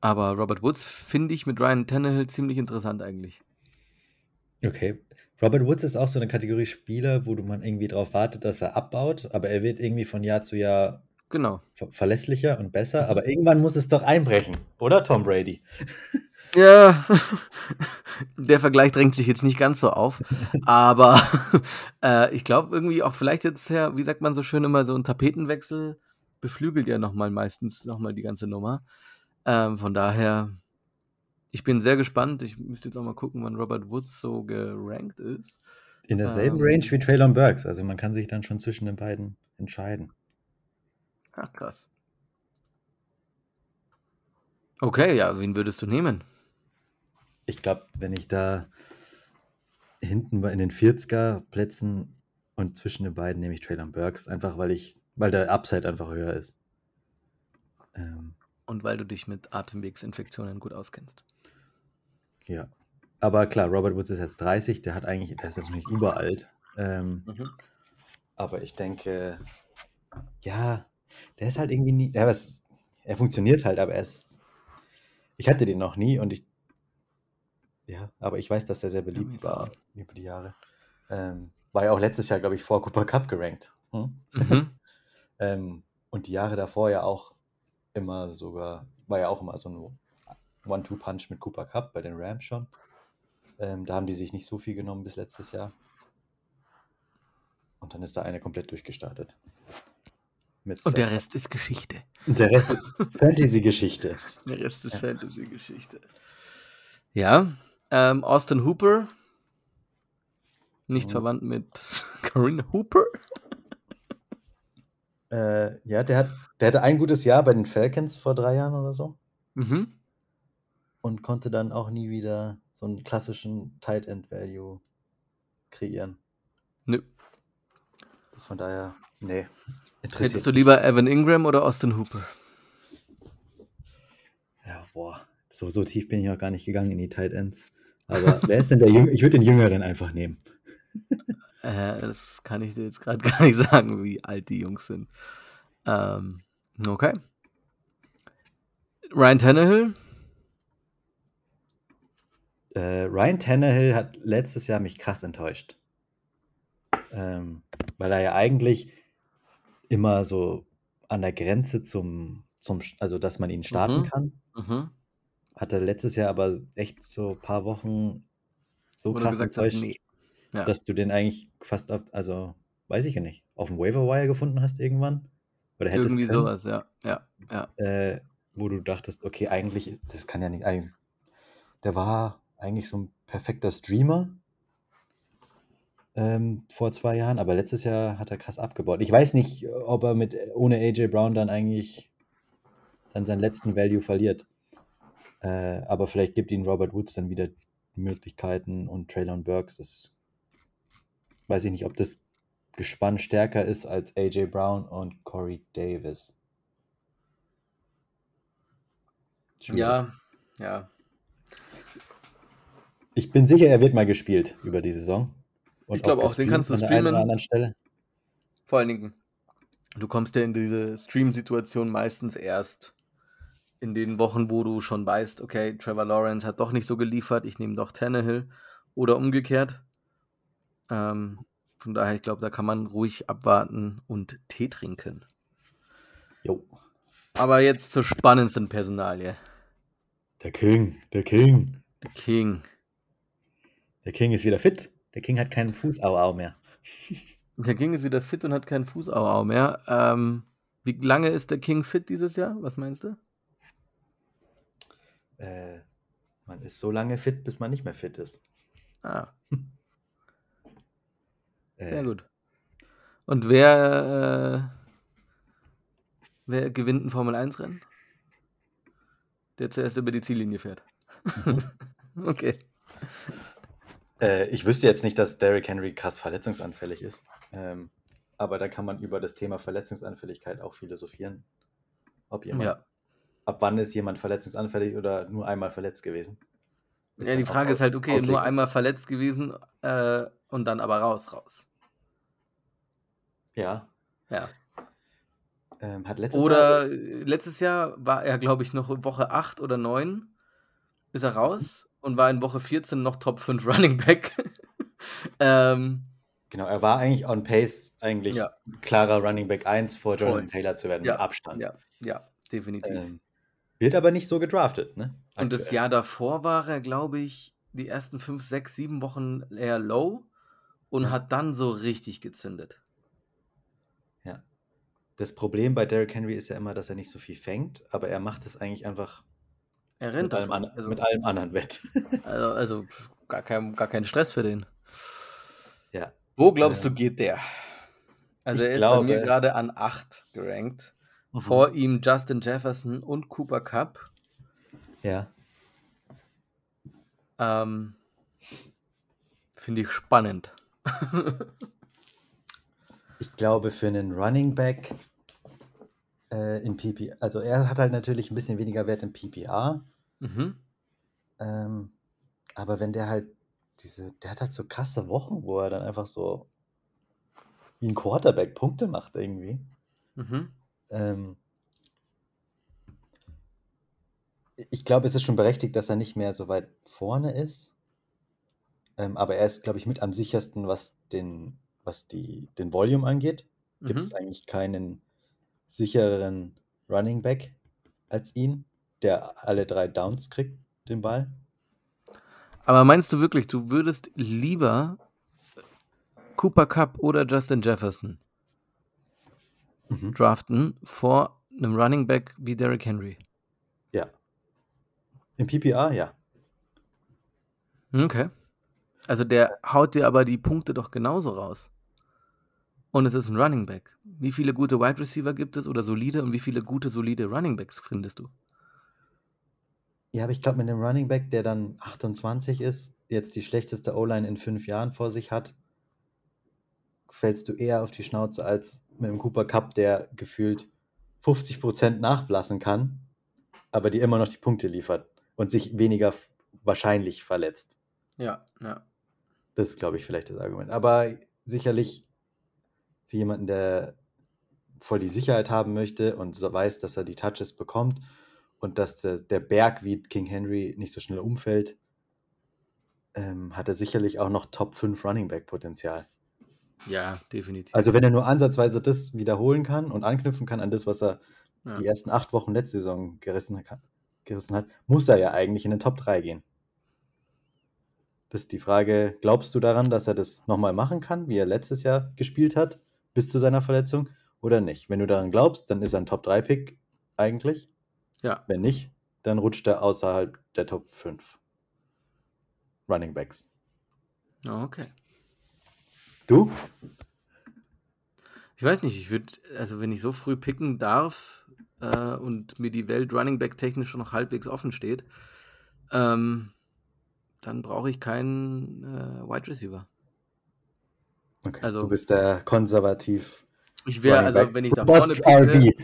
[SPEAKER 2] aber Robert Woods finde ich mit Ryan Tannehill ziemlich interessant eigentlich.
[SPEAKER 1] Okay. Robert Woods ist auch so eine Kategorie Spieler, wo man irgendwie darauf wartet, dass er abbaut, aber er wird irgendwie von Jahr zu Jahr
[SPEAKER 2] Genau.
[SPEAKER 1] ver verlässlicher und besser, aber irgendwann muss es doch einbrechen, oder Tom Brady?
[SPEAKER 2] Ja, der Vergleich drängt sich jetzt nicht ganz so auf, aber äh, ich glaube irgendwie auch vielleicht jetzt ja, wie sagt man so schön immer, so ein Tapetenwechsel beflügelt ja nochmal meistens nochmal die ganze Nummer. Ähm, von daher, ich bin sehr gespannt. Ich müsste jetzt auch mal gucken, wann Robert Woods so gerankt ist.
[SPEAKER 1] In derselben ähm, Range wie Traylon Burks, also man kann sich dann schon zwischen den beiden entscheiden.
[SPEAKER 2] Ach, krass. Okay, ja, wen würdest du nehmen?
[SPEAKER 1] Ich glaube, wenn ich da hinten in den 40er Plätzen und zwischen den beiden nehme ich Traylon Burks, einfach weil ich, weil der Upside einfach höher ist.
[SPEAKER 2] Ähm, und weil du dich mit Atemwegsinfektionen gut auskennst.
[SPEAKER 1] Ja. Aber klar, Robert Woods ist jetzt 30, der hat eigentlich, der ist jetzt nicht überalt. Ähm, mhm. Aber ich denke, ja, der ist halt irgendwie nie. Ja, was, er funktioniert halt, aber er ist. Ich hatte den noch nie und ich. Ja, aber ich weiß, dass er sehr beliebt war über die Jahre. Ähm, war ja auch letztes Jahr, glaube ich, vor Cooper Cup gerankt. Hm? Mhm. ähm, und die Jahre davor ja auch immer sogar, war ja auch immer so ein One-Two-Punch mit Cooper Cup bei den Rams schon. Ähm, da haben die sich nicht so viel genommen bis letztes Jahr. Und dann ist da eine komplett durchgestartet.
[SPEAKER 2] Und der Rest ist Geschichte.
[SPEAKER 1] Und der Rest ist Fantasy-Geschichte.
[SPEAKER 2] Der Rest ist ja. Fantasy-Geschichte. Ja, ähm, Austin Hooper. Nicht oh. verwandt mit Corinne Hooper.
[SPEAKER 1] Äh, ja, der, hat, der hatte ein gutes Jahr bei den Falcons vor drei Jahren oder so. Mhm. Und konnte dann auch nie wieder so einen klassischen Tight End Value kreieren. Nö. Von daher, nee.
[SPEAKER 2] Hättest du lieber Evan Ingram oder Austin Hooper?
[SPEAKER 1] Ja, boah, so, so tief bin ich noch gar nicht gegangen in die Tight Ends. Aber wer ist denn der Jüngere? Ich würde den Jüngeren einfach nehmen.
[SPEAKER 2] Äh, das kann ich dir jetzt gerade gar nicht sagen, wie alt die Jungs sind. Ähm, okay. Ryan Tannehill?
[SPEAKER 1] Äh, Ryan Tannehill hat letztes Jahr mich krass enttäuscht. Ähm, weil er ja eigentlich immer so an der Grenze zum, zum also dass man ihn starten mhm. kann. Mhm. Hatte letztes Jahr aber echt so ein paar Wochen so Wo krass enttäuscht, hast, nee. ja. dass du den eigentlich fast auf, also weiß ich ja nicht, auf dem Waiver Wire gefunden hast irgendwann.
[SPEAKER 2] Oder hättest Irgendwie können, sowas, ja. ja, ja.
[SPEAKER 1] Äh, wo du dachtest, okay, eigentlich, das kann ja nicht, der war eigentlich so ein perfekter Streamer, ähm, vor zwei Jahren, aber letztes Jahr hat er krass abgebaut. Ich weiß nicht, ob er mit ohne AJ Brown dann eigentlich dann seinen letzten Value verliert. Äh, aber vielleicht gibt ihn Robert Woods dann wieder Möglichkeiten und Traylon Burks. Das weiß ich nicht, ob das Gespann stärker ist als AJ Brown und Corey Davis.
[SPEAKER 2] Ja, ja.
[SPEAKER 1] Ich bin sicher, er wird mal gespielt über die Saison.
[SPEAKER 2] Und ich glaube auch, den kannst du streamen. An Stelle. Vor allen Dingen, du kommst ja in diese Stream-Situation meistens erst in den Wochen, wo du schon weißt, okay, Trevor Lawrence hat doch nicht so geliefert, ich nehme doch Tannehill oder umgekehrt. Ähm, von daher, ich glaube, da kann man ruhig abwarten und Tee trinken. Jo. Aber jetzt zur spannendsten Personalie.
[SPEAKER 1] Der King, der King.
[SPEAKER 2] Der King.
[SPEAKER 1] Der King ist wieder fit. Der King hat keinen Fußauau mehr.
[SPEAKER 2] Der King ist wieder fit und hat keinen Fußauau mehr. Ähm, wie lange ist der King fit dieses Jahr? Was meinst du?
[SPEAKER 1] Äh, man ist so lange fit, bis man nicht mehr fit ist.
[SPEAKER 2] Ah. Sehr äh. gut. Und wer, äh, wer gewinnt ein Formel-1-Rennen? Der zuerst über die Ziellinie fährt. Mhm. okay.
[SPEAKER 1] Äh, ich wüsste jetzt nicht, dass Derrick Henry krass verletzungsanfällig ist. Ähm, aber da kann man über das Thema Verletzungsanfälligkeit auch philosophieren. Ob jemand, ja. ab wann ist jemand verletzungsanfällig oder nur einmal verletzt gewesen?
[SPEAKER 2] Das ja, die Frage ist halt, okay, nur einmal verletzt gewesen äh, und dann aber raus, raus.
[SPEAKER 1] Ja.
[SPEAKER 2] Ja.
[SPEAKER 1] Ähm, hat letztes
[SPEAKER 2] oder Jahr... letztes Jahr war er, glaube ich, noch Woche 8 oder 9 ist er raus und war in Woche 14 noch Top 5 Running Back. ähm,
[SPEAKER 1] genau, er war eigentlich on pace, eigentlich ja. klarer Running Back 1 vor Jonathan Taylor zu werden,
[SPEAKER 2] ja.
[SPEAKER 1] mit Abstand.
[SPEAKER 2] Ja, ja definitiv. Ähm,
[SPEAKER 1] wird aber nicht so gedraftet, ne?
[SPEAKER 2] Aktuell. Und das Jahr davor war er, glaube ich, die ersten 5, 6, 7 Wochen eher low und ja. hat dann so richtig gezündet.
[SPEAKER 1] Ja. Das Problem bei Derrick Henry ist ja immer, dass er nicht so viel fängt, aber er macht es eigentlich einfach
[SPEAKER 2] er rennt
[SPEAKER 1] mit, allem, an, also, mit allem anderen Wett.
[SPEAKER 2] Also, also gar, kein, gar kein Stress für den.
[SPEAKER 1] Ja.
[SPEAKER 2] Wo glaubst du, geht der? Also, er ist glaube, bei mir gerade an 8 gerankt. Mhm. Vor ihm Justin Jefferson und Cooper Cup.
[SPEAKER 1] Ja.
[SPEAKER 2] Ähm, Finde ich spannend.
[SPEAKER 1] ich glaube, für einen Running Back äh, in PP, also er hat halt natürlich ein bisschen weniger Wert im PPA. Mhm. Ähm, aber wenn der halt diese, der hat halt so krasse Wochen, wo er dann einfach so wie ein Quarterback Punkte macht irgendwie. Mhm. Ähm, ich glaube, es ist schon berechtigt, dass er nicht mehr so weit vorne ist. Ähm, aber er ist, glaube ich, mit am sichersten, was den, was die, den Volume angeht. Gibt es mhm. eigentlich keinen sichereren Running Back als ihn der alle drei Downs kriegt, den Ball.
[SPEAKER 2] Aber meinst du wirklich, du würdest lieber Cooper Cup oder Justin Jefferson mhm. draften vor einem Running Back wie Derrick Henry?
[SPEAKER 1] Ja. Im PPA, ja.
[SPEAKER 2] Okay. Also der haut dir aber die Punkte doch genauso raus. Und es ist ein Running Back. Wie viele gute Wide Receiver gibt es oder solide und wie viele gute, solide Running Backs findest du?
[SPEAKER 1] Ja, aber ich glaube, mit dem Running Back, der dann 28 ist, jetzt die schlechteste O-Line in fünf Jahren vor sich hat, fällst du eher auf die Schnauze als mit dem Cooper Cup, der gefühlt 50% nachblassen kann, aber dir immer noch die Punkte liefert und sich weniger wahrscheinlich verletzt.
[SPEAKER 2] Ja, ja.
[SPEAKER 1] Das ist, glaube ich, vielleicht das Argument. Aber sicherlich für jemanden, der voll die Sicherheit haben möchte und so weiß, dass er die Touches bekommt und dass der, der Berg wie King Henry nicht so schnell umfällt, ähm, hat er sicherlich auch noch Top 5 Running Back Potenzial.
[SPEAKER 2] Ja, definitiv.
[SPEAKER 1] Also wenn er nur ansatzweise das wiederholen kann und anknüpfen kann an das, was er ja. die ersten acht Wochen letzte Saison gerissen, gerissen hat, muss er ja eigentlich in den Top 3 gehen. Das ist die Frage, glaubst du daran, dass er das nochmal machen kann, wie er letztes Jahr gespielt hat, bis zu seiner Verletzung, oder nicht? Wenn du daran glaubst, dann ist er ein Top-3-Pick eigentlich.
[SPEAKER 2] Ja.
[SPEAKER 1] Wenn nicht, dann rutscht er außerhalb der Top 5 Running Backs.
[SPEAKER 2] Okay.
[SPEAKER 1] Du?
[SPEAKER 2] Ich weiß nicht, ich würde, also wenn ich so früh picken darf, äh, und mir die Welt Running Back technisch schon noch halbwegs offen steht, ähm, dann brauche ich keinen äh, Wide Receiver.
[SPEAKER 1] Okay. Also, du bist der konservativ.
[SPEAKER 2] Ich wäre, also wenn ich da vorne picke,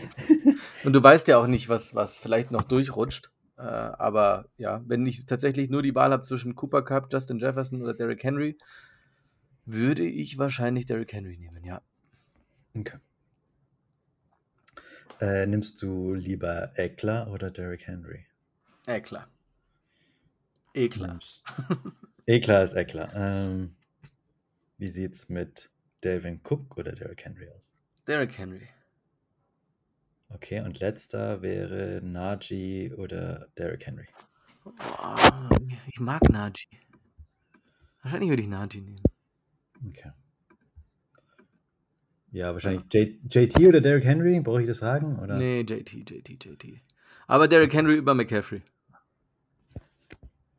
[SPEAKER 2] und du weißt ja auch nicht, was, was vielleicht noch durchrutscht. Äh, aber ja, wenn ich tatsächlich nur die Wahl habe zwischen Cooper Cup, Justin Jefferson oder Derrick Henry, würde ich wahrscheinlich Derrick Henry nehmen, ja.
[SPEAKER 1] Okay. Äh, nimmst du lieber Eckler oder Derrick Henry?
[SPEAKER 2] Eckler. Eklar.
[SPEAKER 1] Eklar ist Eckler. Ähm, wie sieht's mit Delvin Cook oder Derrick Henry aus?
[SPEAKER 2] Derrick Henry.
[SPEAKER 1] Okay, und letzter wäre Najee oder Derrick Henry.
[SPEAKER 2] Oh, ich mag Najee. Wahrscheinlich würde ich Najee nehmen.
[SPEAKER 1] Okay. Ja, wahrscheinlich J JT oder Derrick Henry? Brauche ich das fragen? Oder?
[SPEAKER 2] Nee, JT, JT, JT. Aber Derrick Henry über McCaffrey.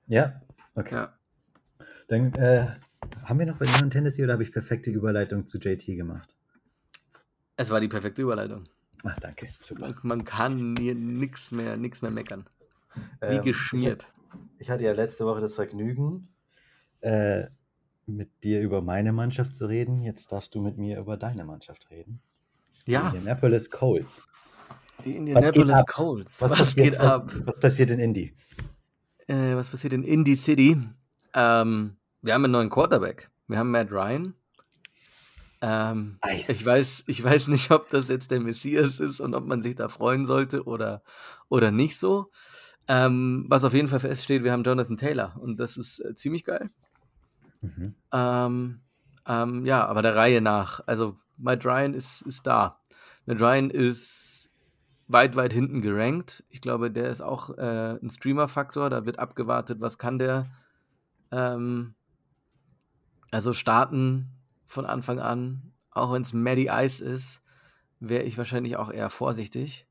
[SPEAKER 1] Ja, okay. Ja. Dann äh, haben wir noch bei Leon Tennessee oder habe ich perfekte Überleitung zu JT gemacht?
[SPEAKER 2] Es war die perfekte Überleitung.
[SPEAKER 1] Ach, danke.
[SPEAKER 2] Super. Man, man kann hier nichts mehr, nix mehr meckern. Wie ähm, geschmiert.
[SPEAKER 1] Ich, ich, hatte ja letzte Woche das Vergnügen, äh, mit dir über meine Mannschaft zu reden. Jetzt darfst du mit mir über deine Mannschaft reden.
[SPEAKER 2] Ja.
[SPEAKER 1] Die Indianapolis Colts.
[SPEAKER 2] Die Indianapolis Colts.
[SPEAKER 1] Was, was passiert, geht ab? Was, was, passiert in Indy?
[SPEAKER 2] Äh, was passiert in Indy City? Ähm, wir haben einen neuen Quarterback. Wir haben Matt Ryan. Ähm, ich, weiß, ich weiß nicht, ob das jetzt der Messias ist und ob man sich da freuen sollte oder, oder nicht so. Ähm, was auf jeden Fall feststeht, wir haben Jonathan Taylor und das ist äh, ziemlich geil. Mhm. Ähm, ähm, ja, aber der Reihe nach. Also, Matt Ryan ist, ist da. Matt Ryan ist weit, weit hinten gerankt. Ich glaube, der ist auch äh, ein Streamer-Faktor. Da wird abgewartet, was kann der. Ähm, also starten von Anfang an, auch wenn es Maddie Ice ist, wäre ich wahrscheinlich auch eher vorsichtig.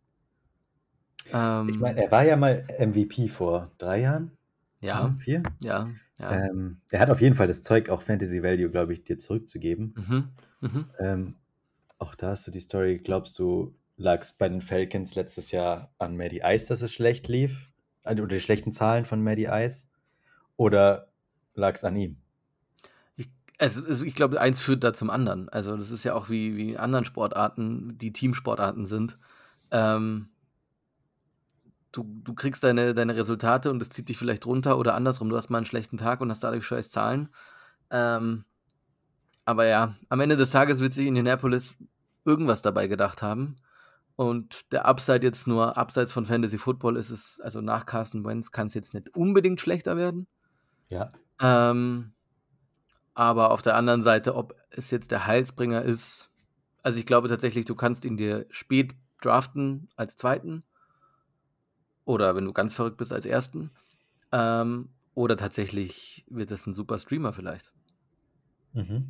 [SPEAKER 1] Ähm, ich meine, er war ja mal MVP vor drei Jahren.
[SPEAKER 2] Ja.
[SPEAKER 1] Vier?
[SPEAKER 2] Ja. ja.
[SPEAKER 1] Ähm, er hat auf jeden Fall das Zeug, auch Fantasy Value, glaube ich, dir zurückzugeben.
[SPEAKER 2] Mhm. Mhm.
[SPEAKER 1] Ähm, auch da hast du die Story, glaubst du, lag es bei den Falcons letztes Jahr an Maddie Ice, dass es schlecht lief? Also, oder die schlechten Zahlen von Maddie Ice? Oder lag es an ihm?
[SPEAKER 2] Also, also ich glaube, eins führt da zum anderen. Also das ist ja auch wie, wie in anderen Sportarten, die Teamsportarten sind. Ähm, du, du kriegst deine, deine Resultate und das zieht dich vielleicht runter oder andersrum. Du hast mal einen schlechten Tag und hast dadurch scheiß Zahlen. Ähm, aber ja, am Ende des Tages wird sich Indianapolis irgendwas dabei gedacht haben. Und der Upside jetzt nur, abseits von Fantasy Football ist es, also nach Carsten Wentz kann es jetzt nicht unbedingt schlechter werden.
[SPEAKER 1] Ja.
[SPEAKER 2] Ähm, aber auf der anderen Seite, ob es jetzt der Heilsbringer ist, also ich glaube tatsächlich, du kannst ihn dir spät draften als zweiten. Oder wenn du ganz verrückt bist, als ersten. Ähm, oder tatsächlich wird es ein super Streamer vielleicht.
[SPEAKER 1] Mhm.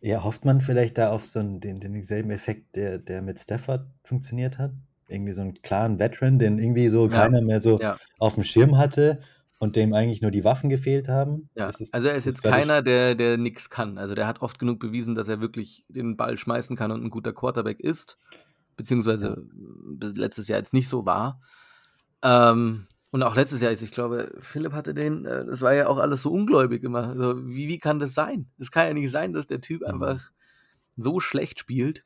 [SPEAKER 1] Ja, hofft man vielleicht da auf so einen, den, denselben Effekt, der, der mit Stafford funktioniert hat? Irgendwie so einen klaren Veteran, den irgendwie so ja. keiner mehr so ja. auf dem Schirm hatte und dem eigentlich nur die Waffen gefehlt haben.
[SPEAKER 2] Ja, ist, also er ist jetzt keiner, der, der nichts kann. Also der hat oft genug bewiesen, dass er wirklich den Ball schmeißen kann und ein guter Quarterback ist. Beziehungsweise ja. letztes Jahr jetzt nicht so war. Ähm, und auch letztes Jahr, ich glaube, Philipp hatte den, äh, das war ja auch alles so ungläubig immer. Also, wie, wie kann das sein? Es kann ja nicht sein, dass der Typ mhm. einfach so schlecht spielt.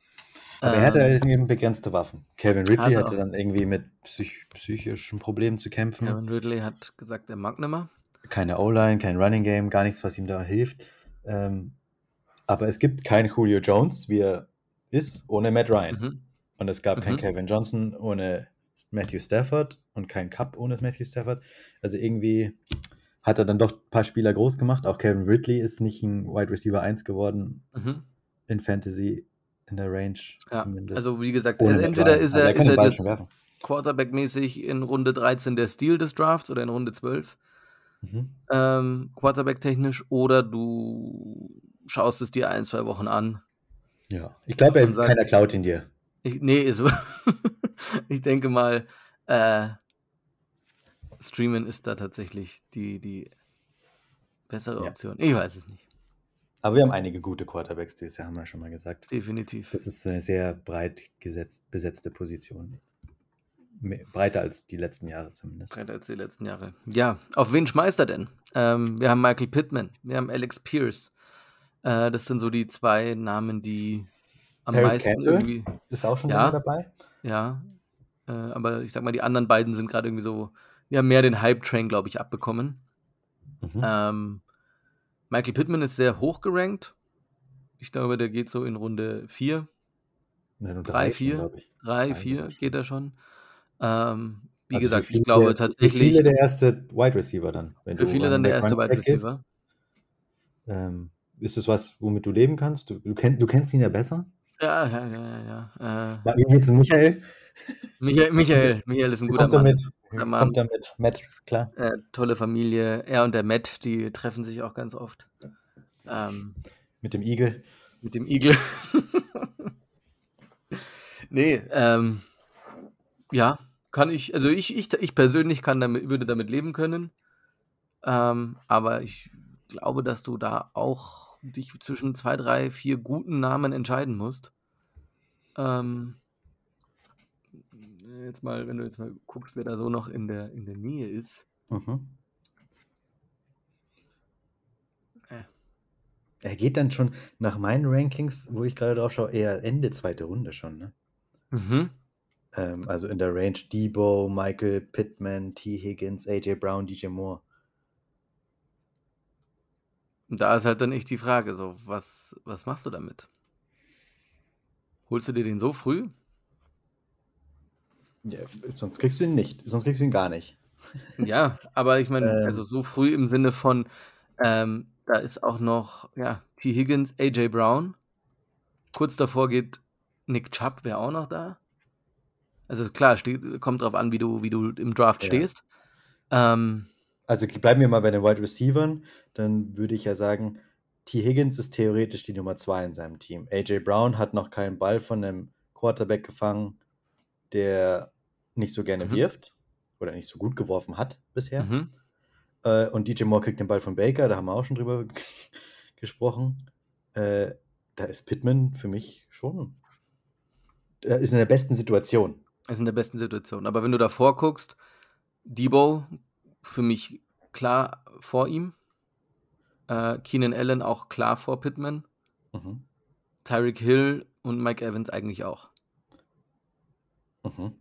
[SPEAKER 1] Aber er hatte ähm, halt eben begrenzte Waffen. Kevin Ridley hatte, hatte dann irgendwie mit psych psychischen Problemen zu kämpfen.
[SPEAKER 2] Kevin Ridley hat gesagt, er mag nimmer.
[SPEAKER 1] Keine O-Line, kein Running Game, gar nichts, was ihm da hilft. Ähm, aber es gibt keinen Julio Jones, wie er ist, ohne Matt Ryan. Mhm. Und es gab mhm. keinen Kevin Johnson ohne Matthew Stafford und keinen Cup ohne Matthew Stafford. Also irgendwie hat er dann doch ein paar Spieler groß gemacht. Auch Kevin Ridley ist nicht ein Wide Receiver 1 geworden mhm. in Fantasy in der Range
[SPEAKER 2] ja, zumindest. Also wie gesagt, Ohne entweder ist er, also er, ist er Quarterback-mäßig in Runde 13 der Stil des Drafts oder in Runde 12. Mhm. Ähm, Quarterback-technisch oder du schaust es dir ein, zwei Wochen an.
[SPEAKER 1] Ja, ich glaube, keiner klaut ihn dir.
[SPEAKER 2] Ich, nee, so. ich denke mal, äh, Streamen ist da tatsächlich die, die bessere Option. Ja. Ich weiß es nicht.
[SPEAKER 1] Aber wir haben einige gute Quarterbacks dieses Jahr, haben wir schon mal gesagt.
[SPEAKER 2] Definitiv.
[SPEAKER 1] Das ist eine sehr breit gesetzt, besetzte Position. breiter als die letzten Jahre zumindest.
[SPEAKER 2] Breiter als die letzten Jahre. Ja, auf wen schmeißt er denn? Ähm, wir haben Michael Pittman, wir haben Alex Pierce. Äh, das sind so die zwei Namen, die am Paris meisten Campbell irgendwie.
[SPEAKER 1] Ist auch schon ja, dabei.
[SPEAKER 2] Ja, äh, aber ich sag mal, die anderen beiden sind gerade irgendwie so, ja, mehr den Hype-Train, glaube ich, abbekommen. Mhm. Ähm, Michael Pittman ist sehr hoch gerankt. Ich glaube, der geht so in Runde 4. 3, 4. 3, 4 geht er schon. Ähm, wie also gesagt, ich glaube der, tatsächlich. Für
[SPEAKER 1] viele der erste Wide Receiver dann.
[SPEAKER 2] für viele dann der erste Wide Receiver.
[SPEAKER 1] Ähm, ist das was, womit du leben kannst? Du, du, kenn, du kennst ihn ja besser?
[SPEAKER 2] Ja, ja, ja, ja.
[SPEAKER 1] Äh, War jetzt Michael?
[SPEAKER 2] Michael? Michael, Michael ist ein guter
[SPEAKER 1] kommt
[SPEAKER 2] Mann.
[SPEAKER 1] Damit. Mann. Kommt damit. Matt, klar.
[SPEAKER 2] Äh, tolle Familie. Er und der Matt, die treffen sich auch ganz oft. Ähm,
[SPEAKER 1] mit dem Igel.
[SPEAKER 2] Mit dem Igel. nee, ähm, ja, kann ich, also ich, ich, ich persönlich kann damit, würde damit leben können. Ähm, aber ich glaube, dass du da auch dich zwischen zwei, drei, vier guten Namen entscheiden musst. Ähm, jetzt mal, wenn du jetzt mal guckst, wer da so noch in der, in der Nähe ist. Mhm.
[SPEAKER 1] Äh. Er geht dann schon nach meinen Rankings, wo ich gerade drauf schaue, eher Ende zweite Runde schon, ne? Mhm. Ähm, also in der Range Debo, Michael Pittman, T. Higgins, AJ Brown, DJ Moore.
[SPEAKER 2] Da ist halt dann echt die Frage, so, was, was machst du damit? Holst du dir den so früh?
[SPEAKER 1] Ja, sonst kriegst du ihn nicht. Sonst kriegst du ihn gar nicht.
[SPEAKER 2] Ja, aber ich meine, ähm, also so früh im Sinne von, ähm, da ist auch noch, ja, T. Higgins, AJ Brown. Kurz davor geht Nick Chubb, wäre auch noch da. Also klar, steht, kommt drauf an, wie du, wie du im Draft ja. stehst. Ähm,
[SPEAKER 1] also bleiben wir mal bei den Wide Receivers, dann würde ich ja sagen, T. Higgins ist theoretisch die Nummer zwei in seinem Team. AJ Brown hat noch keinen Ball von einem Quarterback gefangen, der nicht so gerne mhm. wirft oder nicht so gut geworfen hat bisher. Mhm. Äh, und DJ Moore kriegt den Ball von Baker, da haben wir auch schon drüber gesprochen. Äh, da ist Pittman für mich schon. Er ist in der besten Situation.
[SPEAKER 2] Ist in der besten Situation. Aber wenn du davor guckst, Debo für mich klar vor ihm. Äh, Keenan Allen auch klar vor Pittman. Mhm. Tyreek Hill und Mike Evans eigentlich auch.
[SPEAKER 1] Mhm.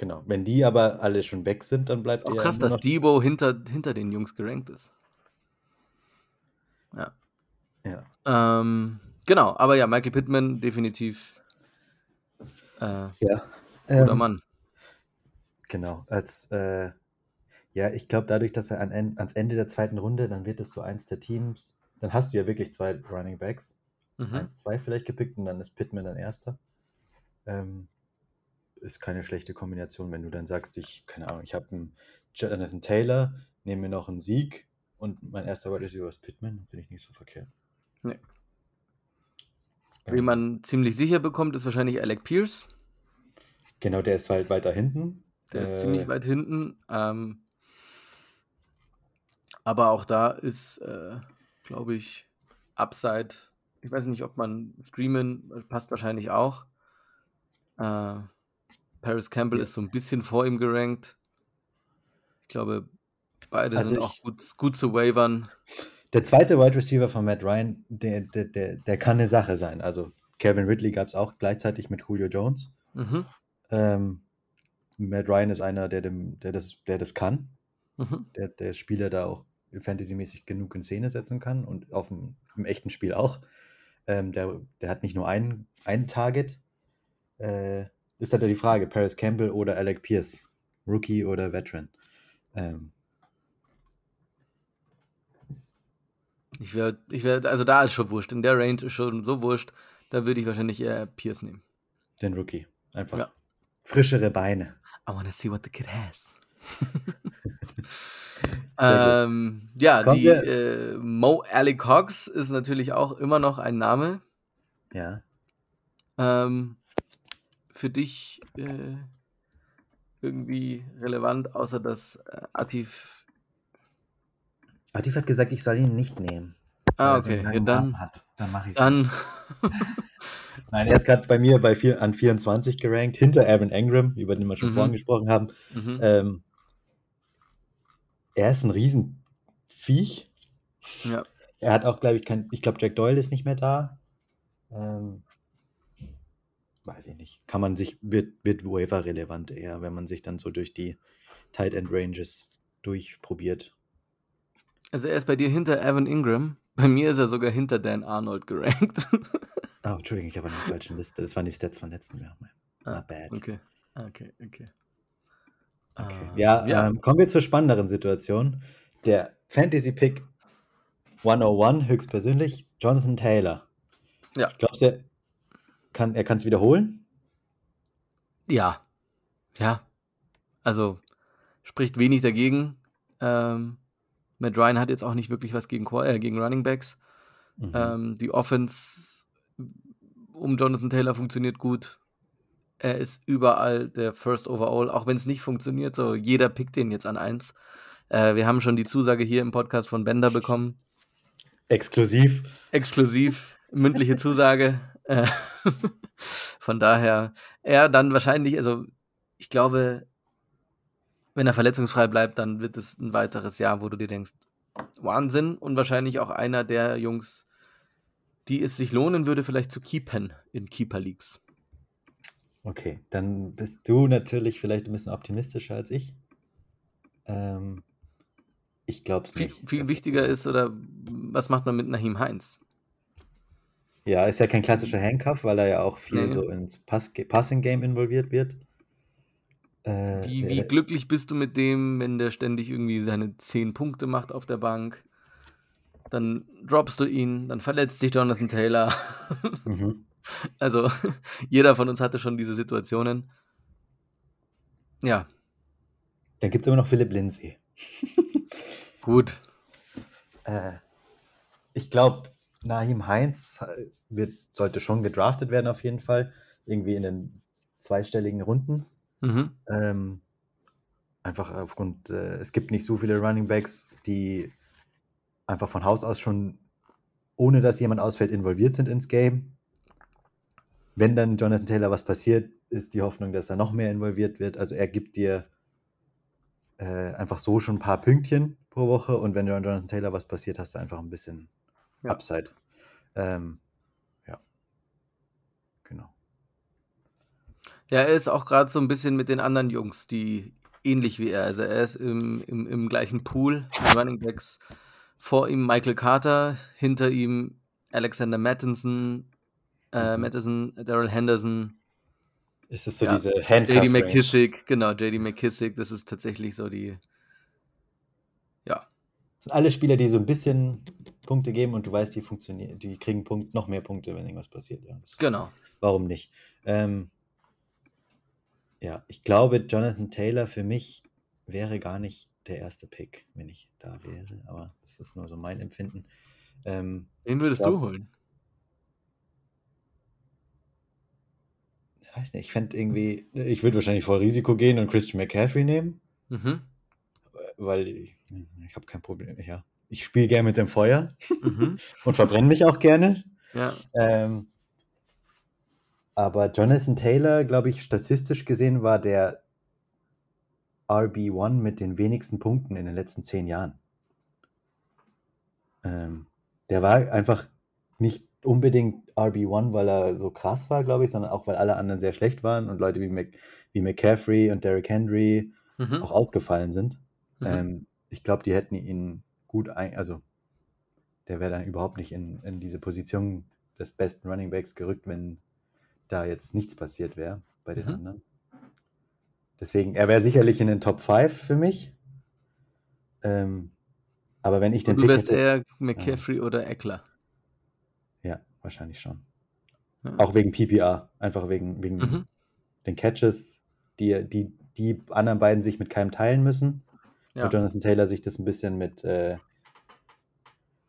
[SPEAKER 1] Genau. Wenn die aber alle schon weg sind, dann bleibt
[SPEAKER 2] auch krass, dass Debo hinter, hinter den Jungs gerankt ist. Ja. Ja. Ähm, genau, aber ja, Michael Pittman definitiv äh, ja. guter ähm, Mann.
[SPEAKER 1] Genau, als äh, ja, ich glaube, dadurch, dass er an, ans Ende der zweiten Runde, dann wird es so eins der Teams, dann hast du ja wirklich zwei Running Backs. Mhm. Eins, zwei vielleicht gepickt und dann ist Pittman dann erster. Ähm, ist keine schlechte Kombination, wenn du dann sagst, ich, keine Ahnung, ich habe einen Jonathan Taylor, nehme mir noch einen Sieg und mein erster Wide Receiver ist Pittman, finde ich nicht so verkehrt. Nee.
[SPEAKER 2] Ähm, Wie man ziemlich sicher bekommt, ist wahrscheinlich Alec Pierce.
[SPEAKER 1] Genau, der ist halt weiter hinten.
[SPEAKER 2] Der äh, ist ziemlich weit hinten. Ähm, aber auch da ist, äh, glaube ich, Upside. Ich weiß nicht, ob man streamen, passt wahrscheinlich auch. Äh, Paris Campbell ja. ist so ein bisschen vor ihm gerankt. Ich glaube, beide also sind ich, auch gut, gut zu wavern.
[SPEAKER 1] Der zweite Wide Receiver von Matt Ryan, der, der, der, der kann eine Sache sein. Also Kevin Ridley gab es auch gleichzeitig mit Julio Jones. Mhm. Ähm, Matt Ryan ist einer, der, dem, der, das, der das kann. Mhm. Der, der Spieler da auch fantasymäßig genug in Szene setzen kann und auf dem, im echten Spiel auch. Ähm, der, der hat nicht nur ein, ein Target. Äh, ist halt die Frage, Paris Campbell oder Alec Pierce. Rookie oder Veteran. Ähm.
[SPEAKER 2] Ich wäre, ich wär, also da ist schon wurscht. In der Range ist schon so wurscht. Da würde ich wahrscheinlich eher Pierce nehmen.
[SPEAKER 1] Den Rookie. Einfach. Ja. Frischere Beine.
[SPEAKER 2] I wanna see what the kid has. Ähm, ja, Kommen die äh, Mo Ali Cox ist natürlich auch immer noch ein Name.
[SPEAKER 1] Ja.
[SPEAKER 2] Ähm, für dich äh, irgendwie relevant, außer dass äh, Atif.
[SPEAKER 1] Atif hat gesagt, ich soll ihn nicht nehmen.
[SPEAKER 2] Ah, okay. Ja, dann
[SPEAKER 1] hat. dann mache ich es.
[SPEAKER 2] Dann,
[SPEAKER 1] Nein, er ist gerade bei mir bei vier, an 24 gerankt, hinter Evan Engram, über den wir schon mhm. vorhin gesprochen haben. Mhm. Ähm, er ist ein Riesenviech. Ja. Er hat auch, glaube ich, kein, ich glaube, Jack Doyle ist nicht mehr da. Ähm, weiß ich nicht. Kann man sich, wird, wird Waiver relevant eher, wenn man sich dann so durch die Tight End Ranges durchprobiert.
[SPEAKER 2] Also er ist bei dir hinter Evan Ingram. Bei mir ist er sogar hinter Dan Arnold gerankt.
[SPEAKER 1] oh, Entschuldigung, ich habe eine falsche Liste. Das waren die Stats von letztem Jahr.
[SPEAKER 2] Ah, bad. Okay, okay, okay.
[SPEAKER 1] okay. Uh, ja, ja. Ähm, kommen wir zur spannenderen Situation. Der Fantasy Pick 101 höchstpersönlich, Jonathan Taylor. Ja. Glaubst du, kann, er kann es wiederholen?
[SPEAKER 2] Ja. Ja. Also spricht wenig dagegen. Ähm, Matt Ryan hat jetzt auch nicht wirklich was gegen, äh, gegen Running Backs. Mhm. Ähm, die Offense um Jonathan Taylor funktioniert gut. Er ist überall der First Overall, auch wenn es nicht funktioniert. So jeder pickt den jetzt an eins. Äh, wir haben schon die Zusage hier im Podcast von Bender bekommen.
[SPEAKER 1] Exklusiv.
[SPEAKER 2] Exklusiv. Mündliche Zusage. Äh, von daher, er dann wahrscheinlich, also ich glaube, wenn er verletzungsfrei bleibt, dann wird es ein weiteres Jahr, wo du dir denkst, Wahnsinn und wahrscheinlich auch einer der Jungs, die es sich lohnen würde, vielleicht zu keepen in Keeper Leagues.
[SPEAKER 1] Okay, dann bist du natürlich vielleicht ein bisschen optimistischer als ich. Ähm, ich glaube es
[SPEAKER 2] nicht. Viel, viel wichtiger ist, oder was macht man mit Nahim Heinz?
[SPEAKER 1] Ja, ist ja kein klassischer Handcuff, weil er ja auch viel nee. so ins Pass Passing-Game involviert wird.
[SPEAKER 2] Äh, wie, wie glücklich bist du mit dem, wenn der ständig irgendwie seine 10 Punkte macht auf der Bank? Dann droppst du ihn, dann verletzt sich Jonathan Taylor. Mhm. Also, jeder von uns hatte schon diese Situationen. Ja.
[SPEAKER 1] Dann gibt es immer noch Philipp Lindsay.
[SPEAKER 2] Gut.
[SPEAKER 1] Äh, ich glaube, Nahim Heinz äh, wird, sollte schon gedraftet werden, auf jeden Fall. Irgendwie in den zweistelligen Runden. Mhm. Ähm, einfach aufgrund, äh, es gibt nicht so viele Running Backs, die einfach von Haus aus schon, ohne dass jemand ausfällt, involviert sind ins Game. Wenn dann Jonathan Taylor was passiert, ist die Hoffnung, dass er noch mehr involviert wird. Also er gibt dir äh, einfach so schon ein paar Pünktchen pro Woche und wenn Jonathan Taylor was passiert, hast du einfach ein bisschen ja. Upside. Ähm,
[SPEAKER 2] Ja, er ist auch gerade so ein bisschen mit den anderen Jungs, die ähnlich wie er. Also er ist im, im, im gleichen Pool, Running Backs. Vor ihm Michael Carter, hinter ihm Alexander Mattinson, äh, mhm. Madison, Daryl Henderson.
[SPEAKER 1] Ist es so ja, diese Handcuff
[SPEAKER 2] JD McKissick, genau, JD McKissick, das ist tatsächlich so die, ja.
[SPEAKER 1] Das sind alle Spieler, die so ein bisschen Punkte geben und du weißt, die funktionieren, die kriegen Punkt, noch mehr Punkte, wenn irgendwas passiert. Ja,
[SPEAKER 2] genau.
[SPEAKER 1] Warum nicht? Ähm, ja, ich glaube, Jonathan Taylor für mich wäre gar nicht der erste Pick, wenn ich da wäre, aber das ist nur so mein Empfinden.
[SPEAKER 2] Ähm, Wen würdest glaub, du holen?
[SPEAKER 1] Ich weiß nicht, ich fände irgendwie, ich würde wahrscheinlich voll Risiko gehen und Christian McCaffrey nehmen. Mhm. Weil ich, ich habe kein Problem. Ja, ich spiele gerne mit dem Feuer mhm. und verbrenne mich auch gerne. Ja. Ähm, aber Jonathan Taylor, glaube ich, statistisch gesehen war der RB1 mit den wenigsten Punkten in den letzten zehn Jahren. Ähm, der war einfach nicht unbedingt RB1, weil er so krass war, glaube ich, sondern auch, weil alle anderen sehr schlecht waren und Leute wie, Mc, wie McCaffrey und Derrick Henry mhm. auch ausgefallen sind. Mhm. Ähm, ich glaube, die hätten ihn gut ein, also der wäre dann überhaupt nicht in, in diese Position des besten Running Backs gerückt, wenn da jetzt nichts passiert wäre bei den mhm. anderen. Deswegen, er wäre sicherlich in den Top 5 für mich. Ähm, aber wenn ich den
[SPEAKER 2] Und du Pick wärst hätte, eher McCaffrey ja. oder Eckler.
[SPEAKER 1] Ja, wahrscheinlich schon. Ja. Auch wegen PPR, einfach wegen, wegen mhm. den Catches, die, die die anderen beiden sich mit keinem teilen müssen. Ja. Und Jonathan Taylor sich das ein bisschen mit, äh,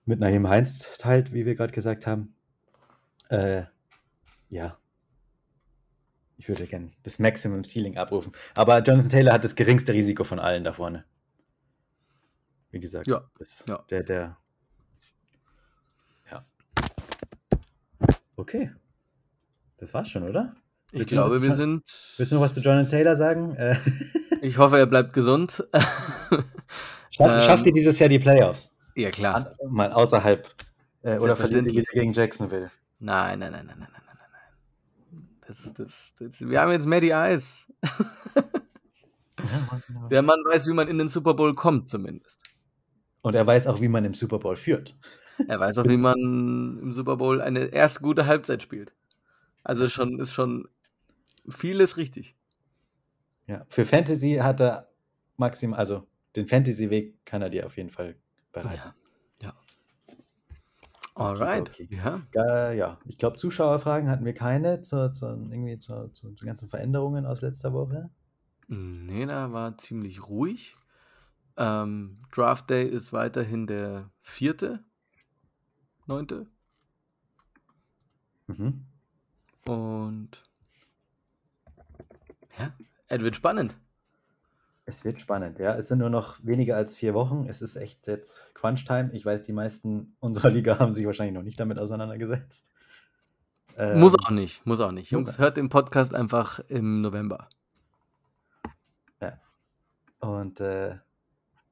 [SPEAKER 1] mit Naheem Heinz teilt, wie wir gerade gesagt haben. Äh, ja, ich würde gerne das Maximum Ceiling abrufen. Aber Jonathan Taylor hat das geringste Risiko von allen da vorne. Wie gesagt,
[SPEAKER 2] ja. ja.
[SPEAKER 1] der, der. Ja. Okay. das war's schon, oder?
[SPEAKER 2] Ich glaube, wir sind.
[SPEAKER 1] Willst du noch was zu Jonathan Taylor sagen? Äh,
[SPEAKER 2] ich hoffe, er bleibt gesund.
[SPEAKER 1] Schaff, schafft ihr ähm, dieses Jahr die Playoffs?
[SPEAKER 2] Ja, klar.
[SPEAKER 1] Mal außerhalb. Äh, oder verliert ihr wieder gegen Jacksonville?
[SPEAKER 2] Nein, nein, nein, nein, nein, nein, nein, nein. Das, das, das, wir haben jetzt Maddie Ice. Der Mann weiß, wie man in den Super Bowl kommt, zumindest.
[SPEAKER 1] Und er weiß auch, wie man im Super Bowl führt.
[SPEAKER 2] Er weiß auch, wie man im Super Bowl eine erste gute Halbzeit spielt. Also schon ist schon vieles richtig.
[SPEAKER 1] Ja, für Fantasy hat er maximal, also den Fantasy-Weg kann er dir auf jeden Fall bereiten.
[SPEAKER 2] Ja. ja. Alright.
[SPEAKER 1] Okay. Ja. ja, ja. Ich glaube, Zuschauerfragen hatten wir keine zur, zur, irgendwie zur, zu, zu ganzen Veränderungen aus letzter Woche.
[SPEAKER 2] Nee, da war ziemlich ruhig. Ähm, Draft Day ist weiterhin der vierte, neunte. Mhm. Und ja, es wird spannend.
[SPEAKER 1] Es wird spannend, ja. Es sind nur noch weniger als vier Wochen. Es ist echt jetzt Crunch-Time. Ich weiß, die meisten unserer Liga haben sich wahrscheinlich noch nicht damit auseinandergesetzt.
[SPEAKER 2] Ähm, muss auch nicht, muss auch nicht. Jungs, hört den Podcast einfach im November.
[SPEAKER 1] Ja. Und äh,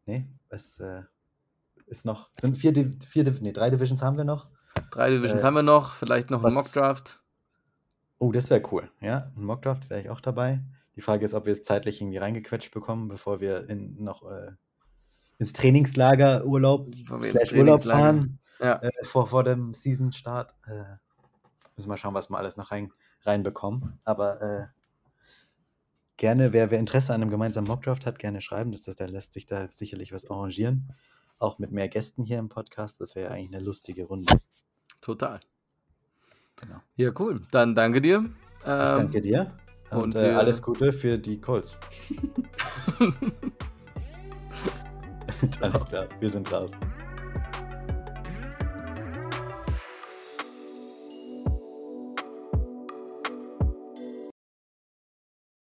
[SPEAKER 1] nee, es äh, ist noch, sind vier, vier, nee, drei Divisions haben wir noch.
[SPEAKER 2] Drei Divisions äh, haben wir noch, vielleicht noch ein Mockdraft.
[SPEAKER 1] Oh, das wäre cool. Ja, ein Mockdraft wäre ich auch dabei. Die Frage ist, ob wir es zeitlich irgendwie reingequetscht bekommen, bevor wir in, noch äh, ins Trainingslager Urlaub, slash Urlaub fahren. Ja. Äh, vor, vor dem Season-Start. Äh, müssen wir schauen, was wir alles noch rein, reinbekommen. Aber äh, gerne, wer, wer Interesse an einem gemeinsamen Mockdraft hat, gerne schreiben. Das, da lässt sich da sicherlich was arrangieren. Auch mit mehr Gästen hier im Podcast. Das wäre eigentlich eine lustige Runde.
[SPEAKER 2] Total. Genau. Ja, cool. Dann danke dir.
[SPEAKER 1] Ich danke ähm, dir. Und, und äh, alles Gute für die Colts. alles klar, wir sind raus.